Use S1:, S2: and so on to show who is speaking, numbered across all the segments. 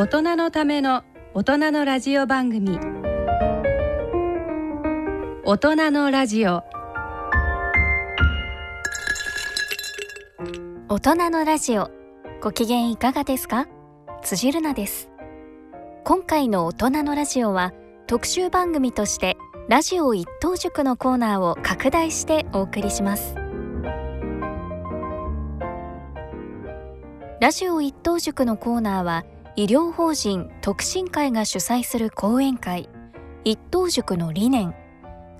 S1: 大人のための大人のラジオ番組。大人のラジオ。
S2: 大人のラジオ。ご機嫌いかがですか？辻るなです。今回の大人のラジオは特集番組としてラジオ一等塾のコーナーを拡大してお送りします。ラジオ一等塾のコーナーは医療法人特進会が主催する講演会一等塾の理念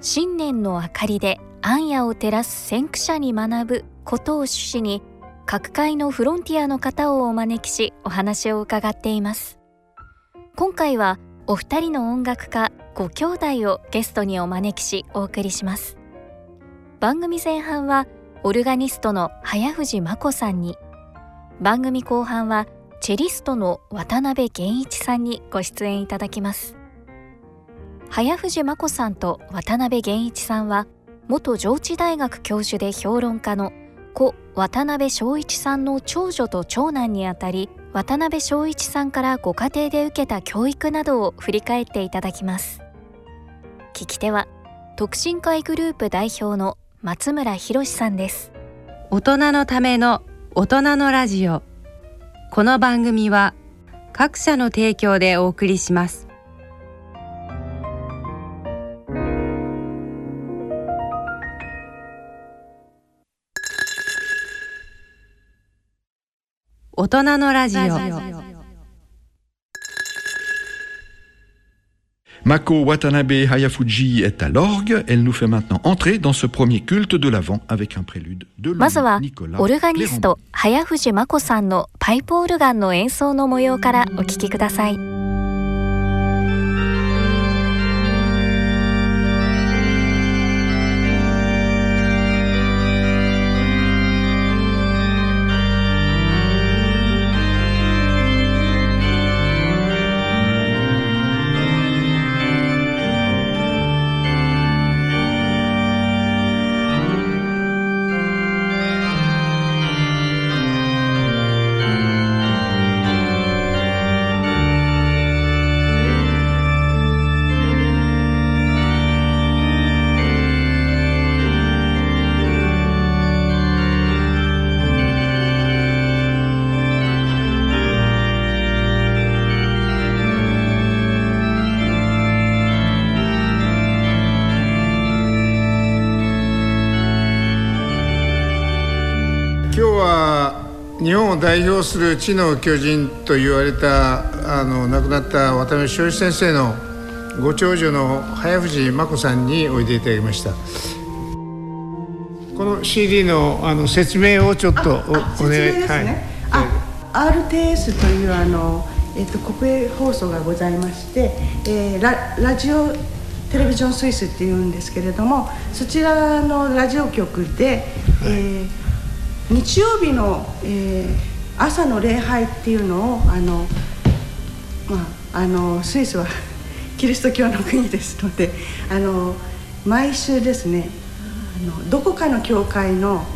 S2: 新年の明かりで暗夜を照らす先駆者に学ぶことを趣旨に各界のフロンティアの方をお招きしお話を伺っています。今回はお二人の音楽家ご兄弟をゲストにお招きしお送りします。番組前半はオルガニストの早藤真子さんに番組後半はチェリストの渡辺源一さんにご出演いただきます。早藤真子さんと渡辺源一さんは元上智大学教授で評論家の故渡辺昭一さんの長女と長男にあたり渡辺昭一さんからご家庭で受けた教育などを振り返っていただきます。聞き手は特進会グループ代表の松村博さんです。
S1: 大人のための大人のラジオ。この番組は各社の提供でお送りします。大人のラジオ。
S3: Mako Watanabe Hayafuji est à l'orgue. Elle nous fait maintenant entrer dans ce premier culte de l'Avent avec un prélude de
S2: まずは
S3: Nicolas
S2: オルガニスト早藤真子さんのパイプオルガンの演奏の模様からお聞きください
S4: 代表する知の巨人と言われたあの亡くなった渡辺翔一先生のご長女の早藤真子さんにおいでいただきました。この CD のあの説明をちょっとお願い
S5: 説明ですね、あ RTS というあの、えっと国営放送がございまして、えーララジオテレビジョンスイスっていうんですけれどもそちらのラジオ局で、えー日曜日の、えー朝の礼拝っていうのをあの、まあ、あのスイスはキリスト教の国ですのであの毎週ですねあのどこかの教会の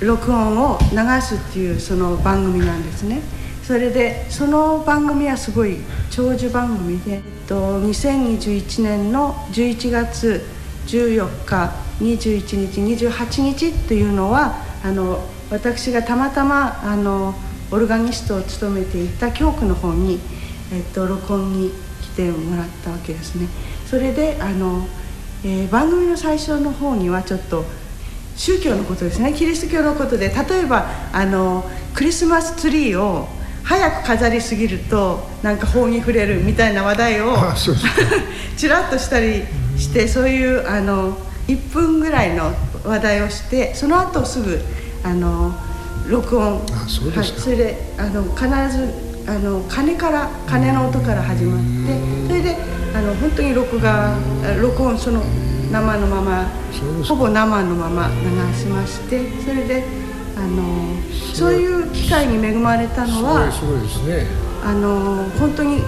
S5: 録音を流すっていうその番組なんですね。それでその番組はすごい長寿番組で、えっと、2021年の11月14日21日28日というのはあの私がたまたまあのオルガニストを務めていた教区の方に、えっと、録音に来てもらったわけですね。それであの、えー番組の最初の方にはちょっと宗教のことですね。キリスト教のことで例えばあのクリスマスツリーを早く飾りすぎるとなんか法に触れるみたいな話題を ちらっとしたりしてそういうあの1分ぐらいの話題をしてその後すぐあの録音。
S4: あそうですか。
S5: はい、それであの必ずあの鐘から鐘の音から始まってそれであの本当に録画あ録音その生のままほぼ生のまま流しましてそれであのそういう機会に恵まれたのは
S4: すごいですね。
S5: あの本当に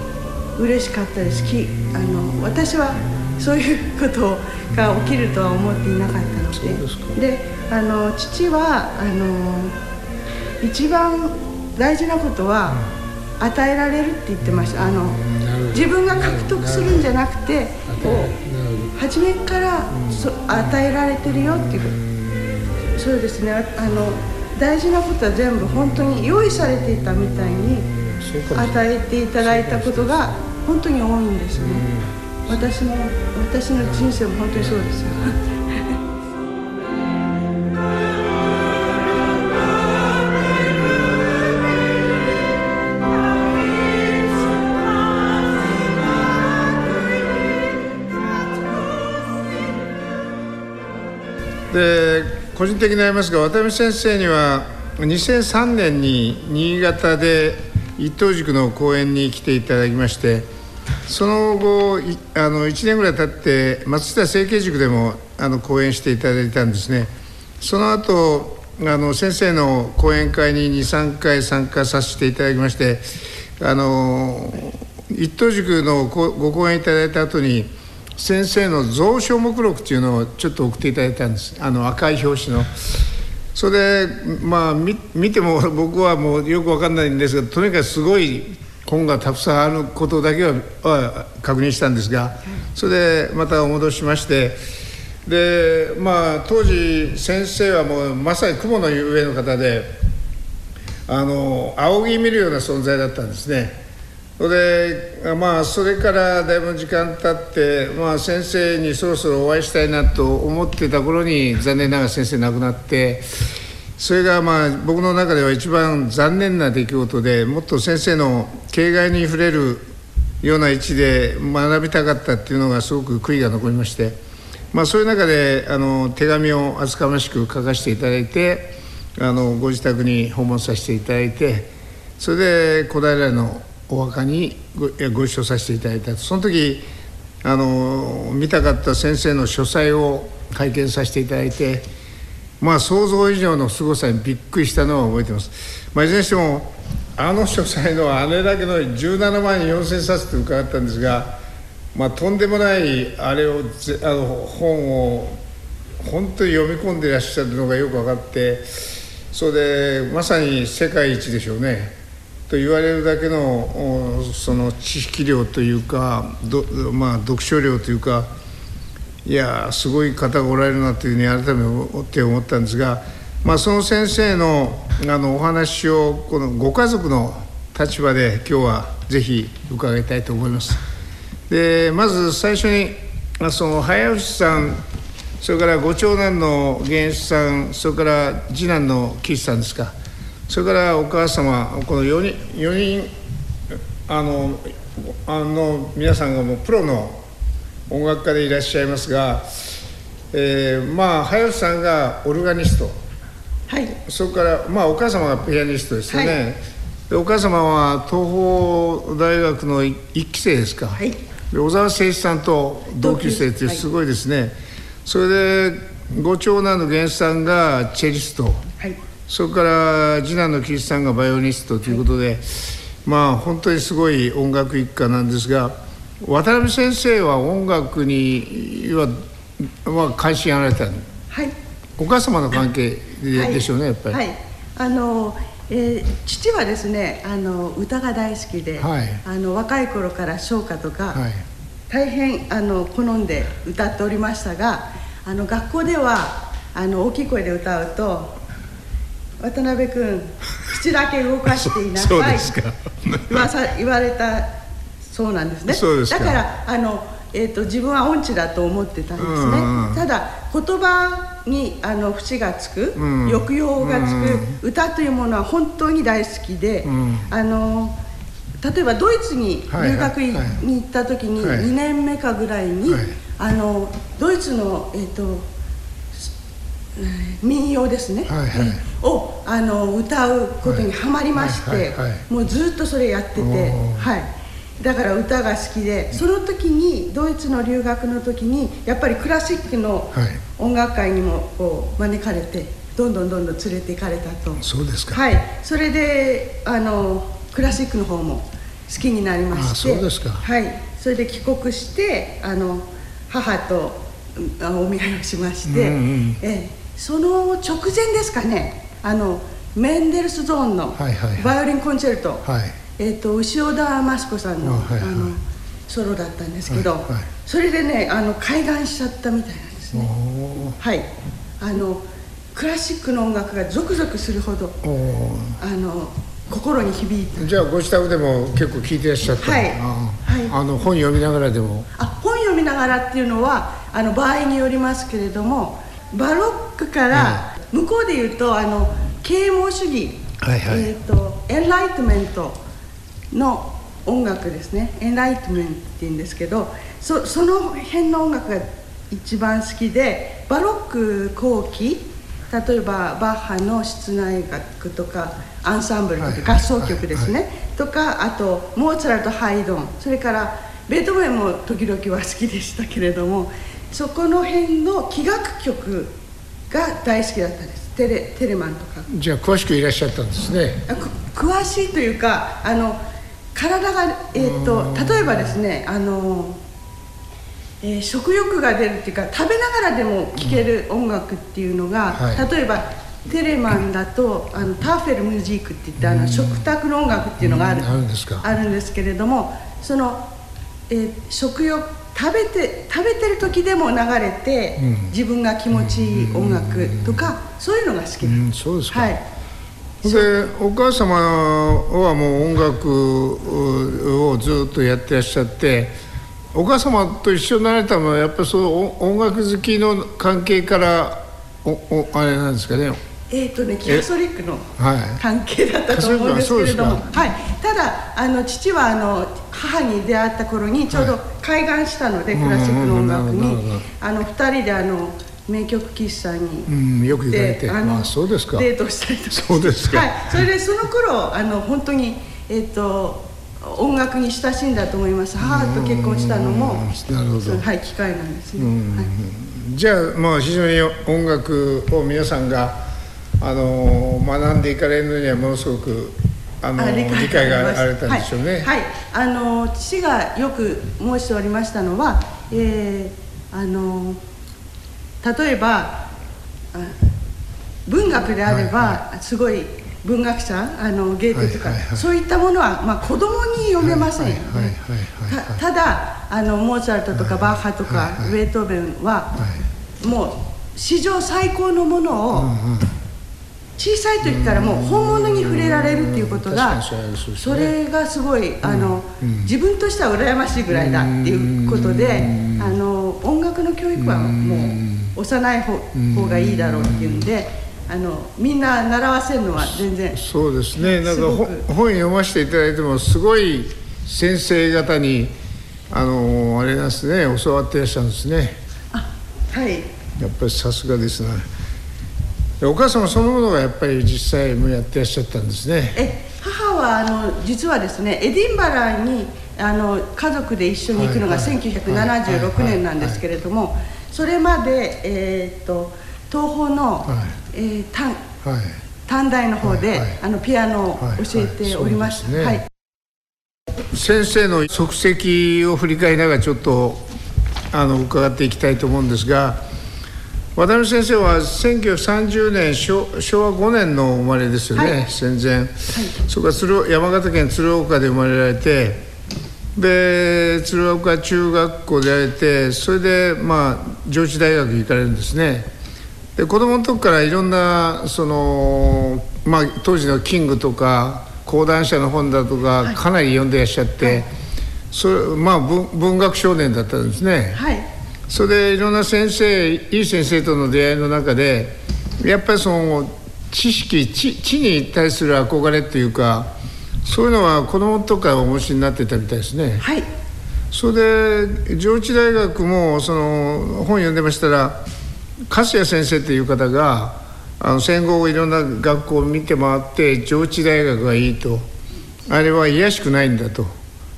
S5: 嬉しかったです。きあの私はそういうことが起きるとは思っていなかったので。
S4: で
S5: あの父はあの一番大事なことは、与えられるって言ってました。あの自分が獲得するんじゃなくてこう初めからそ与えられてるよっていう。そうですね。あの大事なことは全部本当に用意されていたみたいに与えていただいたことが本当に多いんですね私も私の人生も本当にそうですよ。
S4: で個人的になりますが渡辺先生には2003年に新潟で一等塾の講演に来ていただきましてその後あの1年ぐらい経って松下成形塾でもあの講演していただいたんですね。その後あの先生の講演会に23回参加させていただきましてあの一等塾のご講演いただいた後に先生の蔵書目録っていうのをちょっと送っていただいたんです。あの赤い表紙の。それでまあ見見ても僕はもうよく分かんないんですがとにかくすごい本がたくさんあることだけは確認したんですがそれでまたお戻しましてでまあ当時先生はもうまさに雲の上の方であの仰ぎ見るような存在だったんですね。それまあそれからだいぶ時間経って、まあ、先生にそろそろお会いしたいなと思ってた頃に残念ながら先生亡くなってそれがまあ僕の中では一番残念な出来事でもっと先生の形骸に触れるような位置で学びたかったっていうのがすごく悔いが残りまして、まあ、そういう中であの手紙を厚かましく書かせていただいてあのご自宅に訪問させていただいてそれで小平のお墓にごご一緒させていただいたその時あの見たかった先生の書斎を拝見させていただいてまあ想像以上の凄さにびっくりしたのを覚えてます、まあ、いずれにしてもあの書斎のあれだけの17万4000冊って伺ったんですが、まあ、とんでもないあれをあの本を本当に読み込んでいらっしゃるのがよく分かってそれでまさに世界一でしょうね。と言われるだけのその知識量というか、まあ、読書量というかいやすごい方がおられるなというふうに改めて思ったんですが、まあ、その先生のあのお話をこのご家族の立場で今日はぜひ伺いたいと思います。でまず最初にその早吉さんそれからご長男の源一さんそれから次男の岸さんですかそれからお母様この4人 ,4 人あのあの皆さんがもうプロの音楽家でいらっしゃいますが、えー、まあ早吉さんがオルガニスト、
S5: はい、
S4: それからまあお母様がピアニストですよね、はい、でお母様は東邦大学の1期生ですか、はい、で小沢誠一さんと同級生ってすごいですね、はい、それでご長男の源さんがチェリスト、はい。それから次男の岸さんがバイオニストということで、まあ本当にすごい音楽一家なんですが渡辺先生は音楽には、まあ、関心あられた、はい、お母様の関係で,、でしょうねやっぱり。
S5: はい、あのえー、父はですねあの歌が大好きで、はい、あの若い頃から唱歌とか、はい、大変あの好んで歌っておりましたがあの学校ではあの大きい声で歌うと渡辺君口だけ動かしていなさい 言わさ言われたそうなんですね。だからあの、えーと、自分は音痴だと思ってたんですね、ただ言葉にあの節がつく、うん、抑揚がつく、歌というものは本当に大好きで、うん、あの例えばドイツに留学に行った時に2年目かぐらいに、はい、あのドイツのえと民謡ですね、はいはい、をあの歌うことにはまりまして、もうずっとそれやってて、はい、だから歌が好きでその時にドイツの留学の時にやっぱりクラシックの音楽会にもこう招かれてどんどんどんどん連れて行かれたと。
S4: そうですか。
S5: はい。それであのクラシックの方も好きになりまして。
S4: そうですか。
S5: はい。それで帰国してあの母とお見合いをしまして、うんうん、ええ。その直前ですかね。あのメンデルスゾーンのバイオリンコンチェルト、はい、えー、と牛尾田益子さんの,、
S4: あはいはい。
S5: あのソロだったんですけど、
S4: はいはい。
S5: それでねあの開眼しちゃったみたいなんです
S4: お
S5: ねはい。あのクラシックの音楽がゾクゾクするほどあの心に響いた。
S4: ーじゃあご自宅でも結構聞いてらっしゃったの
S5: はい。
S4: あ
S5: はい。
S4: あの本読みながらでも。
S5: あ本読みながらっていうのはあの場合によりますけれどもバロックから向こうで言うとあの啓蒙主義、
S4: はいはい。
S5: えー、とエンライトメントの音楽ですね。エンライトメントっていうんですけどそその辺の音楽が一番好きでバロック後期例えばバッハの室内楽とかアンサンブルと
S4: はい
S5: か合奏曲ですね、とかあとモーツァルトハイドン。それからベートーベンも時々は好きでしたけれどもそこの辺の器楽曲が大好きだったんです。テレテレマンとか。
S4: じゃあ詳しくいらっしゃったんですね。
S5: 詳しいというかあの体が、えー、と例えばですねあの、えー食欲が出るっていうか食べながらでも聴ける音楽っていうのが、
S4: はい。
S5: 例えばテレマンだとあのターフェルムジークって言ってあの食卓の音楽っていうのがある。
S4: うん。あるんですか。
S5: あるんですけれどもその、えー食欲食べて食べてる時でも流れて、
S4: うん。
S5: 自分が気持ちいい音楽とか、そういうのが好き。です。
S4: うん。そうですか。
S5: はい
S4: でお母様はもう音楽をずっとやってらっしゃってお母様と一緒になられたのはやっぱりそう音楽好きの関係からおおあれなんですかね。
S5: えーとね、キャソリックの
S4: はい
S5: 関係だったと思うんですけれども、はい、ただあの父はあの母に出会った頃にちょうど開眼したので、クラシックの音楽に。あの2人であの名曲喫茶に。
S4: うんよく行かれて。
S5: であの
S4: あそうですか。
S5: デートしたりとか。
S4: そうですか。
S5: はい、それでその頃あの本当に、えー、と音楽に親しんだと思います。母と結婚したのも
S4: なるほど。
S5: はい、機会なんですね、はい。
S4: じゃあまあ非常に音楽を皆さんがあの学んでいかれるのにはものすごくあの
S5: あ
S4: 理解があられたん
S5: はい
S4: でしょうね。
S5: はい、はい。あの父がよく申しておりましたのは、えーあの例えばあ文学であれば、すごい文学者あのゲーテとか、
S4: はいはいはい。
S5: そういったものは、まあ、子供に読めませんよね。たただあのモーツァルトとかバッハとか、ベートーベンは、もう史上最高のものを、小さい時からもう本物に触れられるっていうことが
S4: そ
S5: れがすごいあの自分としては羨ましいぐらいだっていうことであの音楽の教育はもう幼い方方がいいだろうっていうんであのみんな習わせるのは全然
S4: そうですね。なんか本読ませていただいてもすごい先生方にあのあれなんですね。教わっていらっしゃるんですね。
S5: あはい。
S4: やっぱりさすがですね。でお母様そのものがやっぱり実際もやってらっしゃったんですね。
S5: え母はあの実はですねエディンバラにあの家族で一緒に行くのが
S4: はいはい。
S5: 1976年なんですけれどもそれまで、えーっと東宝の、
S4: はい。
S5: えー短
S4: はい。
S5: 短大の方で、
S4: はいはい。
S5: あのピアノを教えておりました。
S4: はいはい
S5: はい。
S4: 先生の足跡を振り返りながらちょっとあの伺っていきたいと思うんですが渡辺先生は1930年昭昭和5年の生まれですよね、
S5: はい。
S4: 戦前、そこから鶴山形県鶴岡で生まれられてで鶴岡中学校でやられてそれでまあ上智大学行かれるんですね。で子供の時からいろんなその、まあ、当時のキングとか講談社の本だとかかなり読んでいらっしゃって、それまあ文文学少年だったんですね。
S5: はい
S4: それでいろんな先生いい先生との出会いの中でやっぱりその知識知知に対する憧れっていうかそういうのは子供の時からお持ちになってたみたいですね。
S5: はい。
S4: それで上智大学もその本読んでましたら粕谷先生っていう方があの戦後いろんな学校を見て回って上智大学がいいと。あれは卑しくないんだと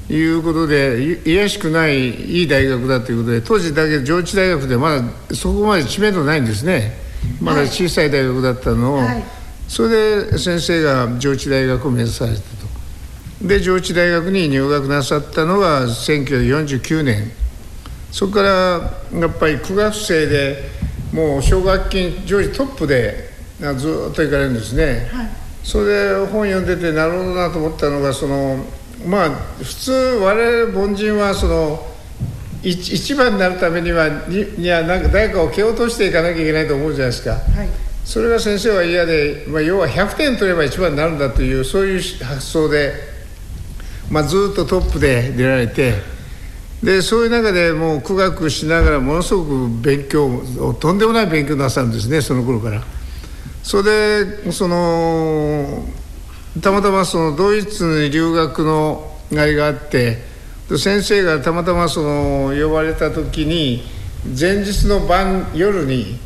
S4: いうことでい卑しくないいい大学だということで当時だけ上智大学でまだそこまで知名度ないんですね。まだ小さい大学だったのを、
S5: はい。
S4: それで先生が上智大学を目指されたと。で上智大学に入学なさったのが1949年。そこからやっぱり9学生でもう奨学金上位トップであずっと行かれるんですね、
S5: はい。
S4: それで本読んでてなるほどなと思ったのがそのまあ普通我々凡人はその一一番になるためにはににはなんか誰かを蹴落としていかなきゃいけないと思うじゃないですか。
S5: はい
S4: それが先生は嫌で、まあ、要は100点取れば一番になるんだというそういう発想で、まあ、ずっとトップで出られてでそういう中でもう苦学しながらものすごく勉強とんでもない勉強なさるんですねその頃から。それでそのたまたまそのドイツに留学のあれがあって先生がたまたまその呼ばれた時に前日の晩夜に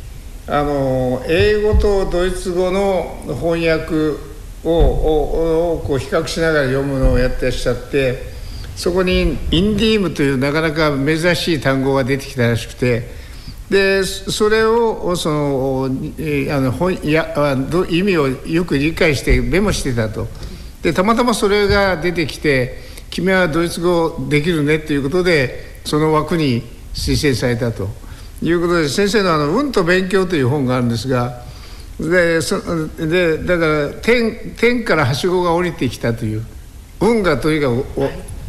S4: あの英語とドイツ語の翻訳をををこう比較しながら読むのをやってらっしゃってそこにインディームというなかなか珍しい単語が出てきたらしくてでそれをそのあの本や意味をよく理解してメモしてたと。でたまたまそれが出てきて「君はドイツ語できるね」っていうことでその枠に推薦されたと。いうことで先生のあの「運と勉強」という本があるんですがでそでだから天天からはしごが降りてきたという運がとにかく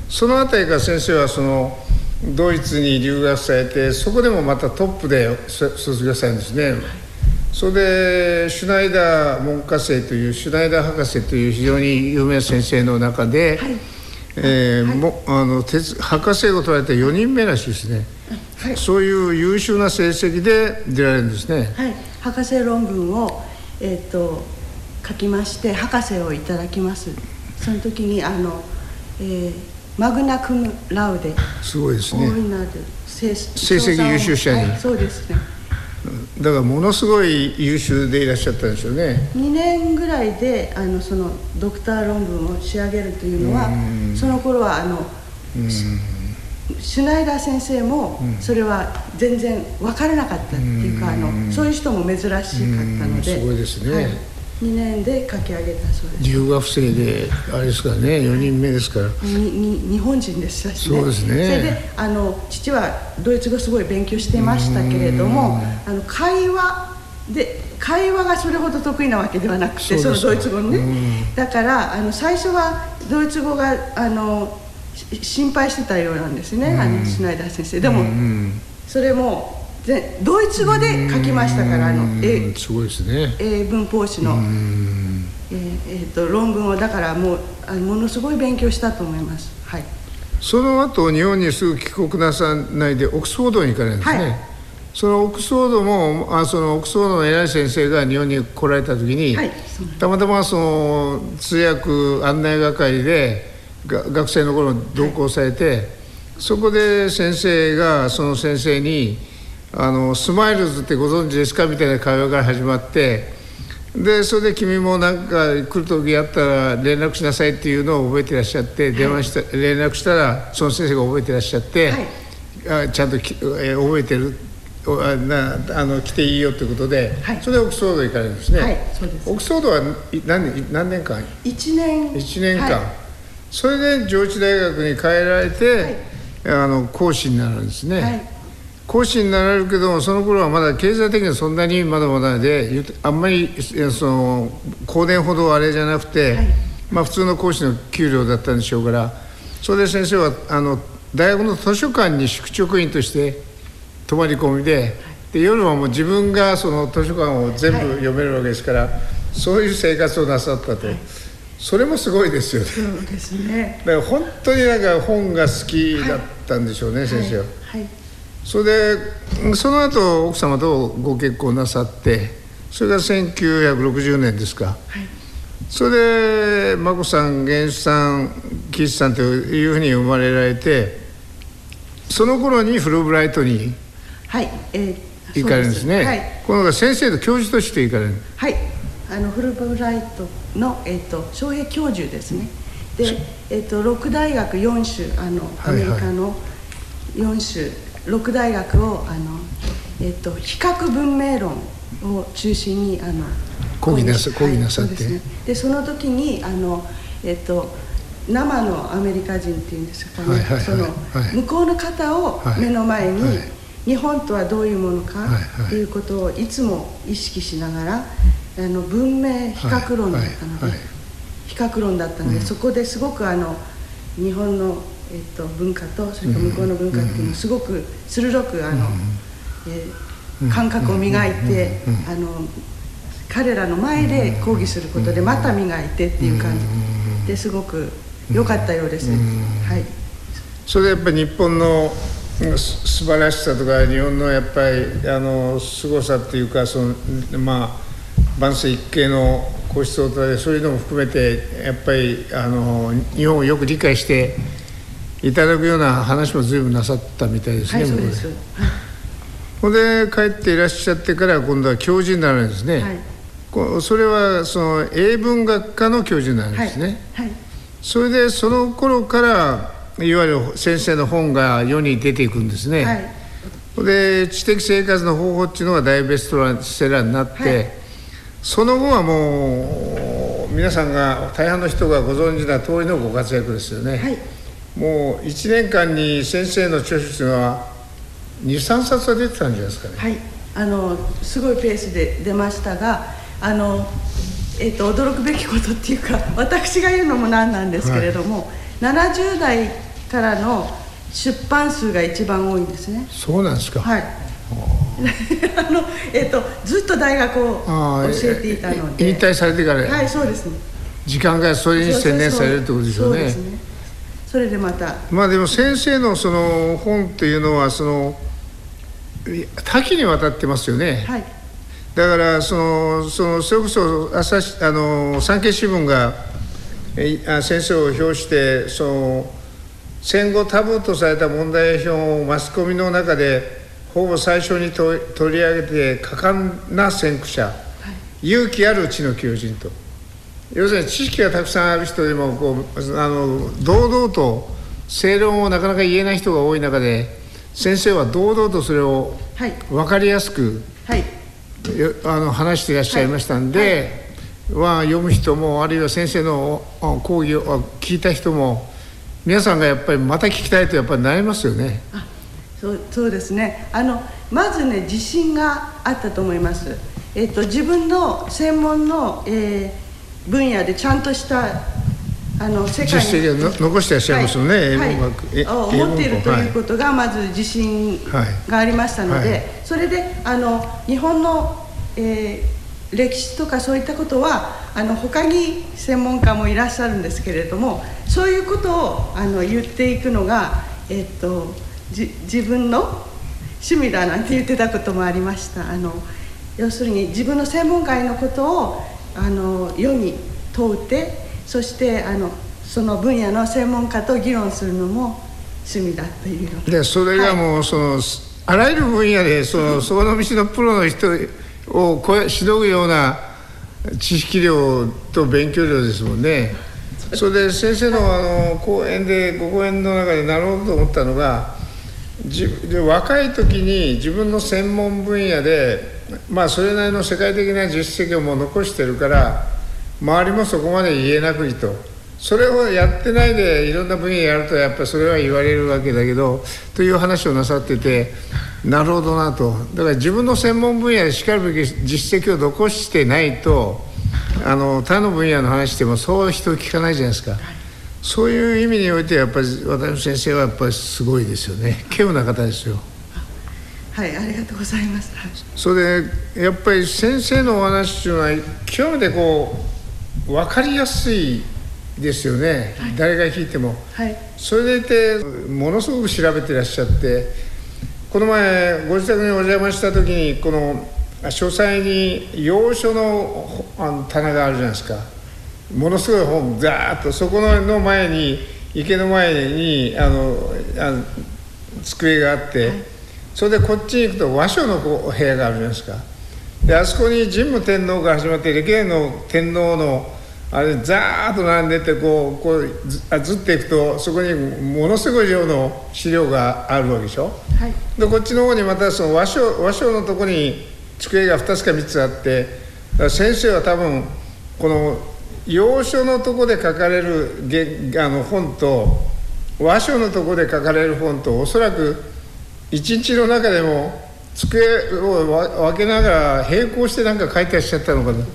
S4: そのあたりから先生はそのドイツに留学されてそこでもまたトップでそ卒業されるんですね。それでシュナイダー門下生というシュナイダー博士という非常に有名な先生の中で、
S5: はい。
S4: えーもあの哲博士を取られた4人目らしいですね、
S5: はい。
S4: そういう優秀な成績で出られるんですね。
S5: はい、博士論文を、えー、と書きまして博士をいただきます。その時にあの、えーマグナクムラウデ。
S4: すごいですね。
S5: 成
S4: 成績優秀者に
S5: はい、そうですね。
S4: だからものすごい優秀でいらっしゃったんでしょうね。
S5: 2年ぐらいであのそのドクター論文を仕上げるというのはその頃はあのシシュナイダー先生もそれは全然分からなかったっていうかあのそういう人も珍しかったので
S4: うん。すごいですね。
S5: はい、2年で書き上げたそうです。
S4: 留学生であれですからね4人目ですから。
S5: にに日本人でしたしね
S4: そうですね。
S5: それであの父はドイツ語すごい勉強してましたけれどもあの会話で会話がそれほど得意なわけではなくて
S4: そ
S5: のドイツ語のねだからあの最初はドイツ語があのし心配してたようなんですねあのシュナイダー先生。でもそれもぜドイツ語で書きましたからあの
S4: うん
S5: 英
S4: すごいですね。
S5: 英文法師の。えーえーと論文をだからもうあのものすごい勉強したと思います。はい。
S4: その後日本にすぐ帰国なさないでオックスフォードに行かれるんですね。
S5: はい。
S4: そのオックスフォードもあそのオックスフォードの偉い先生が日本に来られた時に、
S5: はい
S4: たまたまその通訳案内係でが学生の頃同行されて、そこで先生がその先生に「あのスマイルズってご存知ですか?」みたいな会話から始まってでそれで君もなんか来る時あったら連絡しなさいっていうのを覚えてらっしゃって、電話した連絡したらその先生が覚えてらっしゃって、あちゃんとき、えー覚えてるおあなあの来ていいよということで、
S5: はい。
S4: それでオックスフォード行かれるんですね。
S5: はいそうです。
S4: オックスフォードはい何年何年間
S5: ？1年。
S4: 1年間、
S5: はい。
S4: それで上智大学に帰られて、あの講師になるんですね、
S5: はい
S4: 講師になられるけどもその頃はまだ経済的にはそんなにまだまだであんまりその後年ほどあれじゃなくて、
S5: はい。
S4: まあ普通の講師の給料だったんでしょうからそれで先生はあの大学の図書館に宿直員として泊まり込みでで夜はもう自分がその図書館を全部
S5: はい。
S4: 読めるわけですから、そういう生活をなさったと、それもすごいですよね。
S5: そうですね。
S4: だから本当になんか本が好きだったんでしょうね、先生は。
S5: はい
S4: それでうんその後奥様とご結婚なさってそれが1960年ですか、それで眞子さん源一さん岸さんというふうに生まれられてその頃にフルブライトに
S5: はい。えー
S4: 行かれるんですね。
S5: はい。
S4: この先生と教授として行かれる。
S5: はい。あのフルブライトの、えー、と翔平教授ですね。で、えー、と六大学4種あのア
S4: はいはい。
S5: メリカの4種六大学をあの、えー、と比較文明論を中心にあの
S4: 講義なさ
S5: はい
S4: 講義なさって。
S5: そうですね。でその時にあの、えっと生のアメリカ人っていうんですかね、
S4: はいはいはい。
S5: その
S4: はい。
S5: 向こうの方を
S4: はい。
S5: 目の前に、
S4: はい。
S5: 日本とはどういうものか
S4: はいはい。
S5: っていうことをいつも意識しながら、あの文明比較論だったので、
S4: はい。はい。はい。
S5: 比較論だったので、そこですごくあの日本の、えっと、文化とそれから向こうの文化っていうのをすごく鋭くあの、えー感覚を磨いて、あの彼らの前で講義することでまた磨いてっていう感じ。ですごく良かったようです。はい。
S4: それでやっぱり日本の素晴らしさとか日本のやっぱりあの凄さっていうかそのまあ万世一系の皇室とでそういうのも含めてやっぱりあの日本をよく理解していただくような話も随分なさったみたいですね、
S5: はい、そうです。はい
S4: ほんで帰っていらっしゃってから今度は教授になるんですね、
S5: はい。
S4: こうそれはその英文学科の教授になるんですね、
S5: はい
S4: それでその頃からいわゆる先生の本が世に出ていくんですね、
S5: はい。
S4: で知的生活の方法っていうのが大ベストセラーになって、
S5: はい。
S4: その後はもう皆さんが大半の人がご存知な通りのご活躍ですよね、
S5: はい
S4: もう1年間に先生の著書っていうのは23冊は出てたんじゃないですかね、
S5: はい、あのすごいペースで出ましたがあの、えっと驚くべきことっていうか 私が言うのもなんなんですけれども、70代からの出版数が一番多いんですね。
S4: そうなんですか、
S5: はい。あ のえっとずっと大学を教えていたので。
S4: 引退されてから、
S5: はいそうですね。
S4: 時間がそれに専念されるってことでしょうね。
S5: そうですねそれでまた。
S4: まあでも先生のその本っていうのはそのい多岐にわたってますよね、
S5: はい。
S4: だからそのそのそれこそ朝日あの産経新聞が先生を表してその戦後タブーとされた問題表をマスコミの中でほぼ最初にと取り上げて果敢な先駆者、勇気ある知の求人と要するに知識がたくさんある人でもこうあの堂々と正論をなかなか言えない人が多い中で先生は堂々とそれを
S5: はい。
S4: 分かりやすく
S5: はい。
S4: よあの話していらっしゃいましたんで、は読む人もあるいは先生のあ講義をあ聞いた人も皆さんがやっぱりまた聞きたいとやっぱりなりますよね。
S5: あそうそうですね。あのまずね自信があったと思います、えっと自分の専門の、えー分野でちゃんとしたあの世界
S4: 実績をの残していらっしゃいますよね、英
S5: はい。
S4: 英文
S5: 持っていると
S4: はい
S5: いうことがまず自信
S4: はい
S5: がありましたので、
S4: はい。
S5: それであの日本の、えー歴史とかそういったことはあの他に専門家もいらっしゃるんですけれどもそういうことをあの言っていくのが、えっとじ自分の趣味だなんて言ってたこともありました。あの要するに自分の専門外のことをあの世に問うてそしてあのその分野の専門家と議論するのも趣味だという
S4: でそれがもうその、あらゆる分野でそのそこの道のプロの人を超えしのぐような知識量と勉強量ですもんね。それで先生のあの講演でご講演の中でなるほどと思ったのがじで若い時に自分の専門分野でまあそれなりの世界的な実績をもう残してるから周りもそこまで言えなくいと。それをやってないでいろんな分野やるとやっぱりそれは言われるわけだけどという話をなさっててなるほどなと。だから自分の専門分野でしかるべき実績を残してないとあの他の分野の話してもそう人聞かないじゃないですか。そういう意味においてやっぱり私先生はやっぱりすごいですよね。稀有な方ですよ
S5: はいありがとうございます。はい。
S4: それでやっぱり先生のお話っていうのは極めてこう分かりやすいですよね、誰が聞いても。
S5: はい。
S4: それでいてものすごく調べてらっしゃってこの前ご自宅にお邪魔した時にこの書斎に洋書のあの棚があるじゃないですか。ものすごい本ザーッとそこの前に池の前にあのあの机があって、それでこっちに行くと和書のこう部屋があるじゃないですか。であそこに神武天皇から始まって歴代の天皇のあれザーッと並んでてこうこうずあずっていくとそこにものすごい量の資料があるわけでしょ。
S5: はい。
S4: でこっちの方にまたその和書和書のとこに机が2つか3つあって先生は多分この洋書のとこで書かれるげあの本と和書のとこで書かれる本とおそらく一日の中でも机をわ分けながら並行してなんか書いてらっしゃったのかな。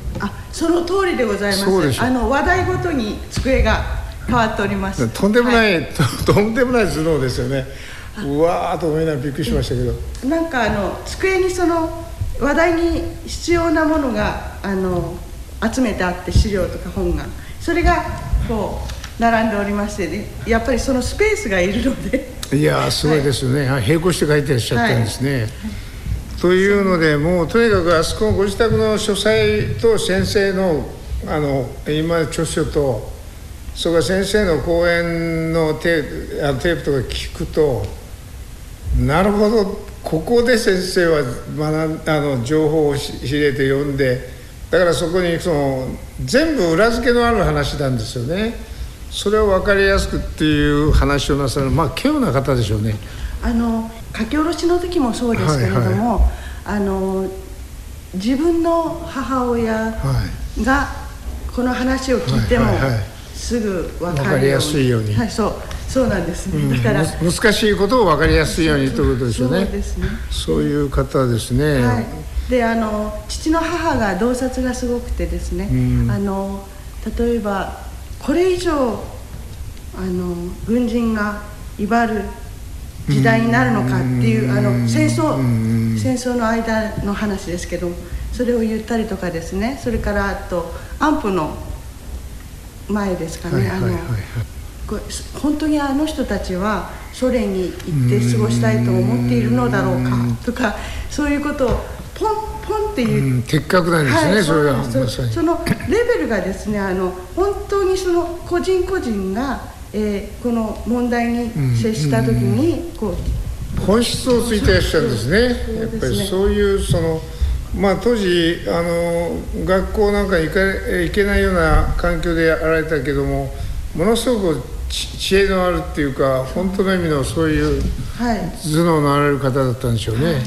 S5: その通りでございます。
S4: そうでしょ。
S5: あの話題ごとに机が変わっております。
S4: とんでもない、
S5: は
S4: と とんでもない頭脳ですよね。うわーっと思いながらびっくりしましたけど、
S5: なんかあの机にその話題に必要なものがあの集めてあって資料とか本がそれがこう並んでおりましてでやっぱりそのスペースがいるので
S4: いやーすごいですよね、はい並行して書いてらっしゃったんですね。というのでもうとにかくあそこのご自宅の書斎と先生のあの今著書とそれから先生の講演のテーあのテープとか聞くとなるほどここで先生は学んあの情報を入れて読んでだからそこにその全部裏付けのある話なんですよね。それを分かりやすくっていう話をなさるまあ稀有な方でしょうね。
S5: あの書き下ろしの時もそうですけれども、あの自分の母親
S4: はい。
S5: がこの話を聞いても
S4: はいはいはい。
S5: すぐ分か
S4: りやすいように。
S5: はい、そうそうなんですね、だから
S4: む難しいことを分かりやすいようにということですよね。
S5: そうですね。
S4: そういう方ですね。
S5: はい、であの父の母が洞察がすごくてですね、
S4: うん。
S5: あの例えばこれ以上あの軍人が威張る時代になるのかっていう、あの戦争、
S4: うん。
S5: 戦争の間の話ですけどそれを言ったりとかですね。それからあと安保の前ですかね、本当にあの人たちはソ連に行って過ごしたいと思っているのだろうかとかそういうことをポンポンって言う、
S4: うん、的確なんですね、
S5: はい、
S4: それが
S5: うなんです。
S4: まさに。
S5: そのレベルがですねあの本当にその個人個人が、えーこの問題に接した時にこう
S4: 本質をついてらっしゃるんですね。
S5: そう
S4: やっぱりそういうそのまあ当時あの学校なんか行か行けないような環境でやられたけども、ものすごく知知恵のあるっていうか本当の意味のそういう
S5: はい。
S4: 頭脳のあられる方だったんでしょうね。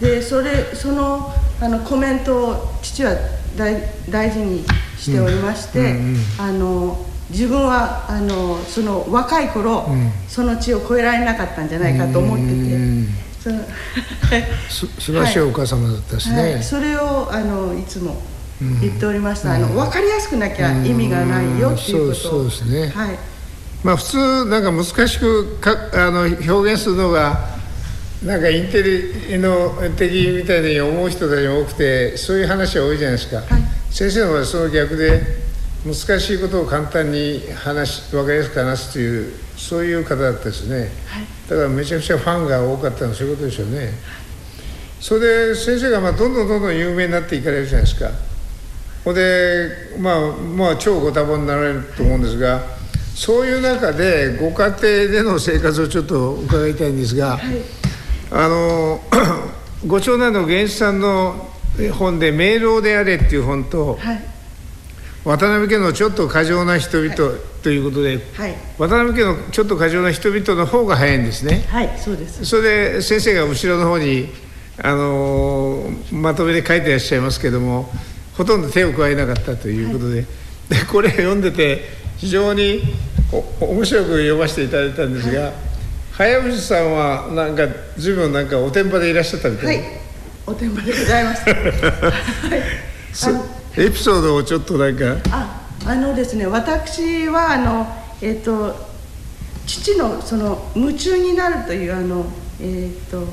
S5: でそれそのあのコメントを父は大大事にしておりまして、あの自分はあのその若い頃、その地を越えられなかったんじゃないかと思ってて、
S4: 素晴らしいお母様だったですね。
S5: はい、それをあのいつも言っておりました、あの分かりやすくなきゃ意味がないよっていうこと。
S4: そうですね。
S5: はい。
S4: まあ普通なんか難しくかあの表現するのがなんかインテリの的みたいに思う人たちも多くてそういう話が多いじゃないですか、
S5: い。
S4: 先生の場合はその逆で難しいことを簡単に話し分かりやすく話すというそういう方だったですね、だからめちゃくちゃファンが多かったのはそういうことでしょうねそれで先生がまあどんどんどんどん有名になっていかれるじゃないですか。ほんでまあまあ超ご多忙になられると思うんですがそういう中でご家庭での生活をちょっと伺いたいんですが、あのご長男の源一さんの本で「明朗であれ」っていう本と、
S5: はい。
S4: 渡辺家のちょっと過剰な人々ということで、
S5: はい。
S4: 渡辺家のちょっと過剰な人々の方が早いんですね。
S5: はいそうです。
S4: それで先生が後ろの方に、あのーまとめで書いてらっしゃいますけどもほとんど手を加えなかったということで,、でこれ読んでて非常にお面白く読ませていただいたんですが、早藤さんはなんか随分なんかおてんばでいらっしゃったみた
S5: はい。いおてんばでございます。はい。
S4: エピソードをちょっとなんか。
S5: ああのですね私はあのえっ、と父のその夢中になるというあのえっ、と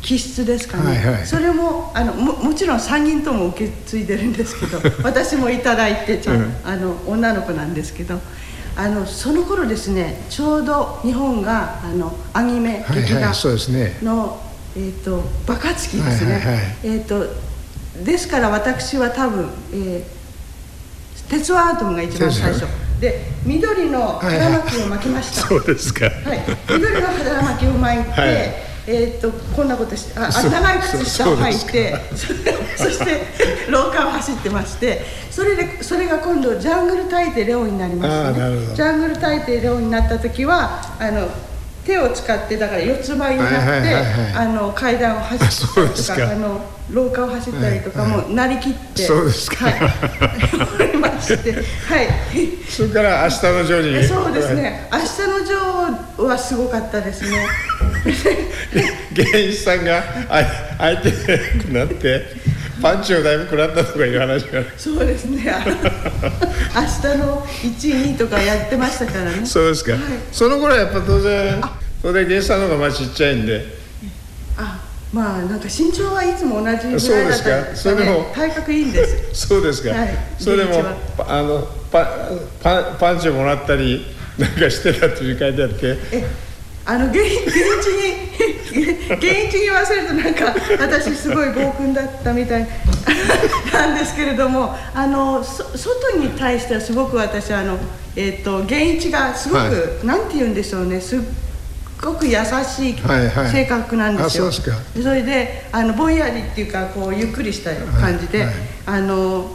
S5: 気質ですかね、
S4: はいはい。
S5: それもあのももちろん3人とも受け継いでるんですけど 私もいただいてちゃん、
S4: うん。
S5: あの女の子なんですけどあのその頃ですねちょうど日本があのアニメ
S4: はい
S5: 劇画
S4: はいそうですね。
S5: の、えー、と爆発期ですね、
S4: はいはいはい。
S5: えー、とですから私は多分、えー鉄腕アトムが一番最初。
S4: 鉄
S5: で緑の腹巻きを巻きました、
S4: そうですか。
S5: はい、緑の腹巻きを巻いて、
S4: はい
S5: えー、とこんなことしてあ長い靴下を履いてそ そして廊下を走ってましてそれでそれが今度ジャングル大帝レオになりました
S4: あーなるほど。
S5: ジャングル大帝レオになった時はあの手を使ってだから四つ倍になって、
S4: はいはいはいはい。
S5: あの階段を走ったりとかあの廊下を走ったりとかもなりきって、
S4: そうですか。
S5: はい、おりましてはい。
S4: それから明日のジョニー
S5: そうですね。明日のジョーはすごかったですね。
S4: 源一さんがあ相手になってパンチをだいぶ食らったとかいう話が。
S5: そうですね。明日の1位とかやってましたからね。
S4: そうですか、
S5: はい。
S4: その頃はやっぱ当然当然原産の方がまあちっちゃいんで。
S5: あまあなんか身長はいつも同じぐらいだった
S4: そうですか。それでも
S5: 体格いいんです。
S4: そうですか、
S5: はい。
S4: それでもあのパパンパンチをもらったりなんかしてたっていう書いてあって
S5: えあの現現地に現地に言わせるとなんか私すごい暴君だったみたい。なんですけれどもあのそ外に対してはすごく私あの、えっと現地がすごく、
S4: は
S5: なんて言うんでしょうね。すっごく優しい
S4: はいはい。
S5: 性格なんですよ、
S4: あそうですか。
S5: それであのぼんやりっていうかこうゆっくりした感じで、
S4: はいはい。
S5: あの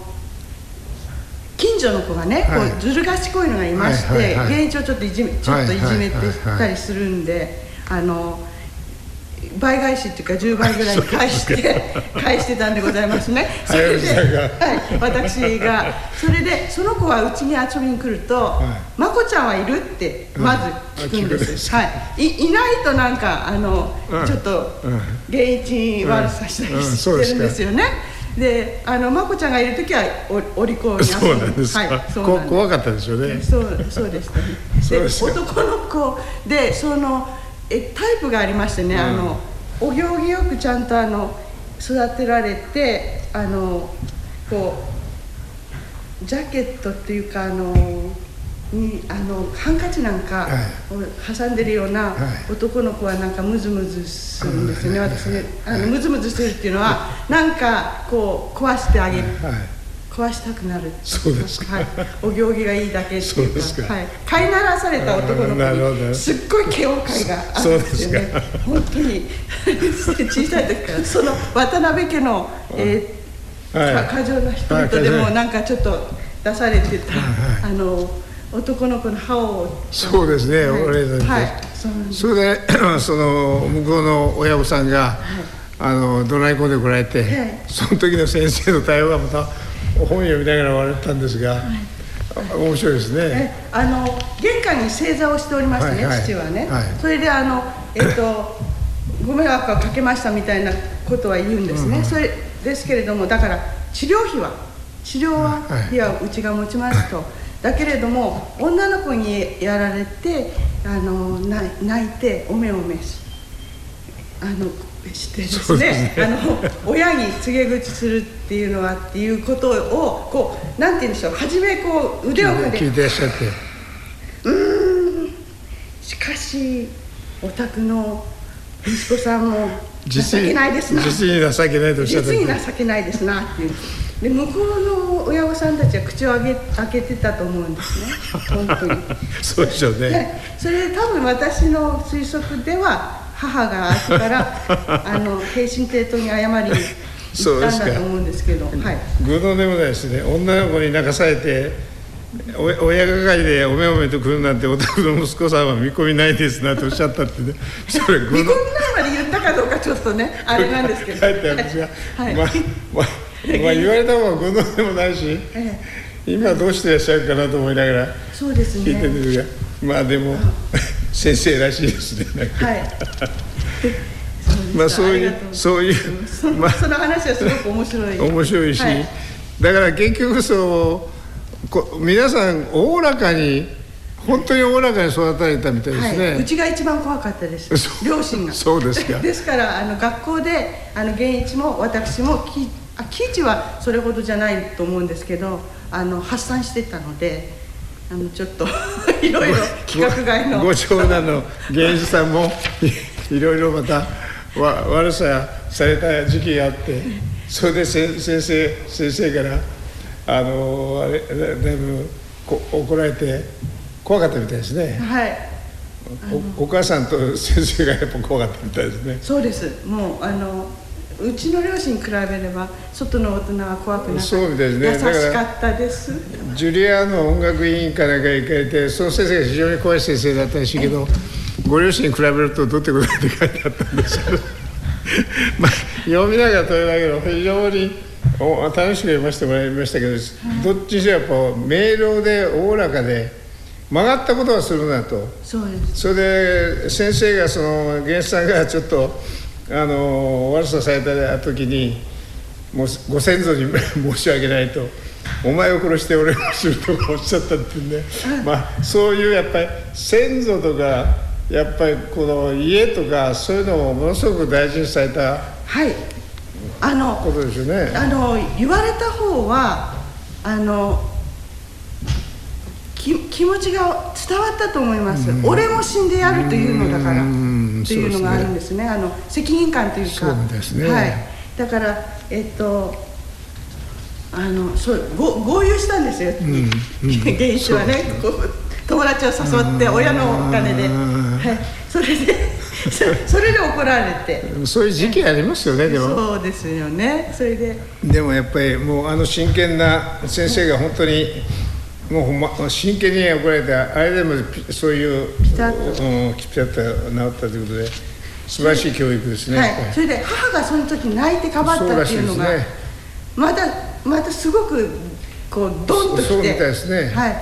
S5: 近所の子がね、
S4: はい。
S5: こうずる賢いのがいまして、
S4: はいはいはい。
S5: 現地をちょっといじめちょっといじめて
S4: はいはいはいはい
S5: たりするんで、あの倍返しっていうか10倍ぐらいに返して 返してたんでございますね。それで、はい、私がそれでその子はうちに遊びに来ると「まこちゃんはいる?」ってまず聞くんで
S4: あ聞くん。
S5: はい、いいないとなんかあの、
S4: うん。
S5: ちょっと
S4: うん。
S5: 現地悪さしたり
S4: うんうん
S5: してるんですよね。で、あのまこちゃんがいる時はおお利口に。
S4: そうなんですか、
S5: はい、そう
S4: こ
S5: なんです。
S4: 怖かったでしょうね。
S5: そうそうでしたね。
S4: で
S5: 男の子でそのえタイプがありましてね、あのお行儀よくちゃんとあの育てられてあのこうジャケットっていうかあのにあのハンカチなんかを挟んでるような
S4: はい。
S5: 男の子はなんかムズムズするんですよね、
S4: はい。
S5: 私ねあのムズムズするっていうのはなんかこう壊してあげ壊したくなる
S4: そうですか。
S5: はい、お行儀がいいだけっていうか。はい、飼いならされた男の
S4: なるほど
S5: 子にすっごい嫌悪感があるんですよね本当に小さい時からその渡辺家の、えー
S4: はい。
S5: か過剰な人
S4: はい
S5: 々でもなんかちょっと出されてた、あの男の子の歯を
S4: そうですね
S5: はい。
S4: 俺たち
S5: はい。そ
S4: れで その向こうの親御さんが、あの怒鳴り込んでこられて、
S5: はい。
S4: その時の先生の対応がまた本読みながら笑ったんですが、面白いですね。
S5: えあの玄関に正座をしておりましてね、
S4: はいはい。
S5: 父はね、
S4: はい。
S5: それであの、えっと、ご迷惑をかけましたみたいなことは言うんですね、それですけれどもだから治療費は治療は
S4: はい
S5: 費はうちが持ちますと、だけれども女の子にやられてあの泣い泣いておめおめしあのしてです
S4: そうで
S5: ね。あの親に告げ口するっていうのはっていうことをこうなんて言うんでしょう初めこう腕を振
S4: 聞い
S5: り
S4: てらっし
S5: かしお宅の息子さんも情けないですな。
S4: 実に情けないとおっしゃった。
S5: 実に情けないですなっていう。で向こうの親御さんたちは口を開け開けてたと思うんですね。本当に。
S4: そうでしょうね。
S5: でそれで多分私の推測では母が後から あの平身低頭に謝りに行ったんだと思うんですけどはい。
S4: 偶然でもないですね。女の子に泣かされて。お親係でおめおめと来るなんてお宅の息子さんは見込みないですなとおっしゃったってね。それ偶然
S5: 離婚前まで言ったかどうかちょっとねあれなんですけど。
S4: 書いてあるんですが、
S5: はい、
S4: まあ、まあ、まあ言われた方は偶然でもないし
S5: え
S4: 今どうしてらっしゃるかなと思いながら
S5: そうです
S4: 聞いてる
S5: ね
S4: んですが、まあでも先生らしいですね
S5: はい。
S4: まあそういうそういう
S5: その
S4: まあ。
S5: その話はすごく面白い。
S4: 面白いし、
S5: はい。
S4: だから結局そうこ皆さんおおらかに本当におおらかに育たれたみたいですね、
S5: はい、うちが一番怖かったです。両親が。
S4: そうですか。
S5: ですからあの学校であの源一も私もきあ喜一はそれほどじゃないと思うんですけどあの発散してたのであのちょっと いろいろ規格外の。
S4: ごご長男の源氏さんもいいろいろまたわ悪さされた時期があってそれで先生先生からあのあれだだいぶこ怒られて怖かったみたいですね
S5: はい
S4: おお母さんと先生がやっぱ怖かったみたいですね
S5: そうですもうあのうちの両親に比べれば外の大人は怖くなか
S4: そうですね。
S5: 優しかったです。
S4: ジュリアの音楽委員かなんか行かれてその先生が非常に怖い先生だったらしいけどご両親に比べるとどうってことだって書いてあったんですけど まあ読みながらというだけど非常にお楽しく読ませてもらいましたけど、どっちにしろやっぱ明瞭でおおらかで曲がったことはするなと。
S5: そうです。
S4: それで先生がその源さんがちょっとあの悪さされた時にもうご先祖に 申し訳ないとお前を殺して俺をするとかおっしゃったっていうん。で、まあ、そういうやっぱり先祖とかやっぱりこの家とかそういうのをものすごく大事にされた
S5: はい。あの
S4: ことですよね。
S5: あの言われた方はあのき気持ちが伝わったと思います、俺も死んでやるというのだから。
S4: うん。
S5: っていうのがあるんですね。あの責任感というか。
S4: ね。
S5: はい、だからえっとあのそうご合流したんですよ、原始はね友達を誘って親のお金で、はい、それで そそれで怒られて。
S4: そういう時期ありますよねでも。
S5: そうですよね。それで。
S4: でもやっぱりもうあの真剣な先生が本当にもうほんま真剣に怒られてあれでもピそういう
S5: ピタッと
S4: うん、ピタッと治ったということで素晴らしい教育ですね、
S5: はい、それで母がその時泣いてかばったっていうのが
S4: ね。
S5: またまたすごくこうドンときて。
S4: そうみたいですね。
S5: はい、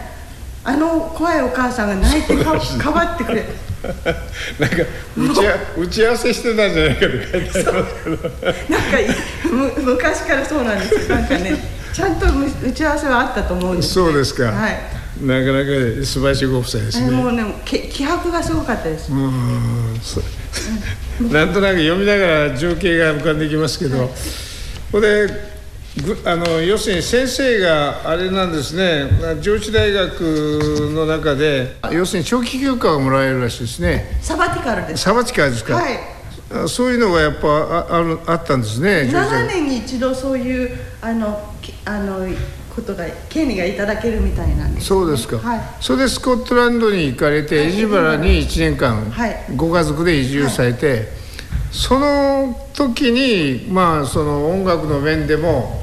S5: あの怖いお母さんが泣いてかかばってくれ。
S4: なんか打ちあ打ち合わせしてたんじゃないかと書いてありますけど。
S5: なんか 昔からそうなんですよ。なんかねちゃんとむ打ち合わせはあったと思うんです。
S4: そうですか、
S5: はい。
S4: なかなか素晴らしいご夫妻ですね。
S5: もうねけ気迫がすごかったです、
S4: なんとなく読みながら情景が浮かんできますけど、これでぐあの要するに先生があれなんですね。上智大学の中で要するに長期休暇がもらえるらしいですね。
S5: サバティカルです。
S4: サバティカーですか、
S5: はい。
S4: あそういうのがやっぱああるあったんですね上智大
S5: 7
S4: 学
S5: 年に一度そういうあのきあのことが権利がいただけるみたいなんです、ね、
S4: そうですか、
S5: はい。
S4: それでスコットランドに行かれて、
S5: はい。
S4: エジバラに1年間、
S5: はい。
S4: ご家族で移住されて、その時にまあその音楽の面でも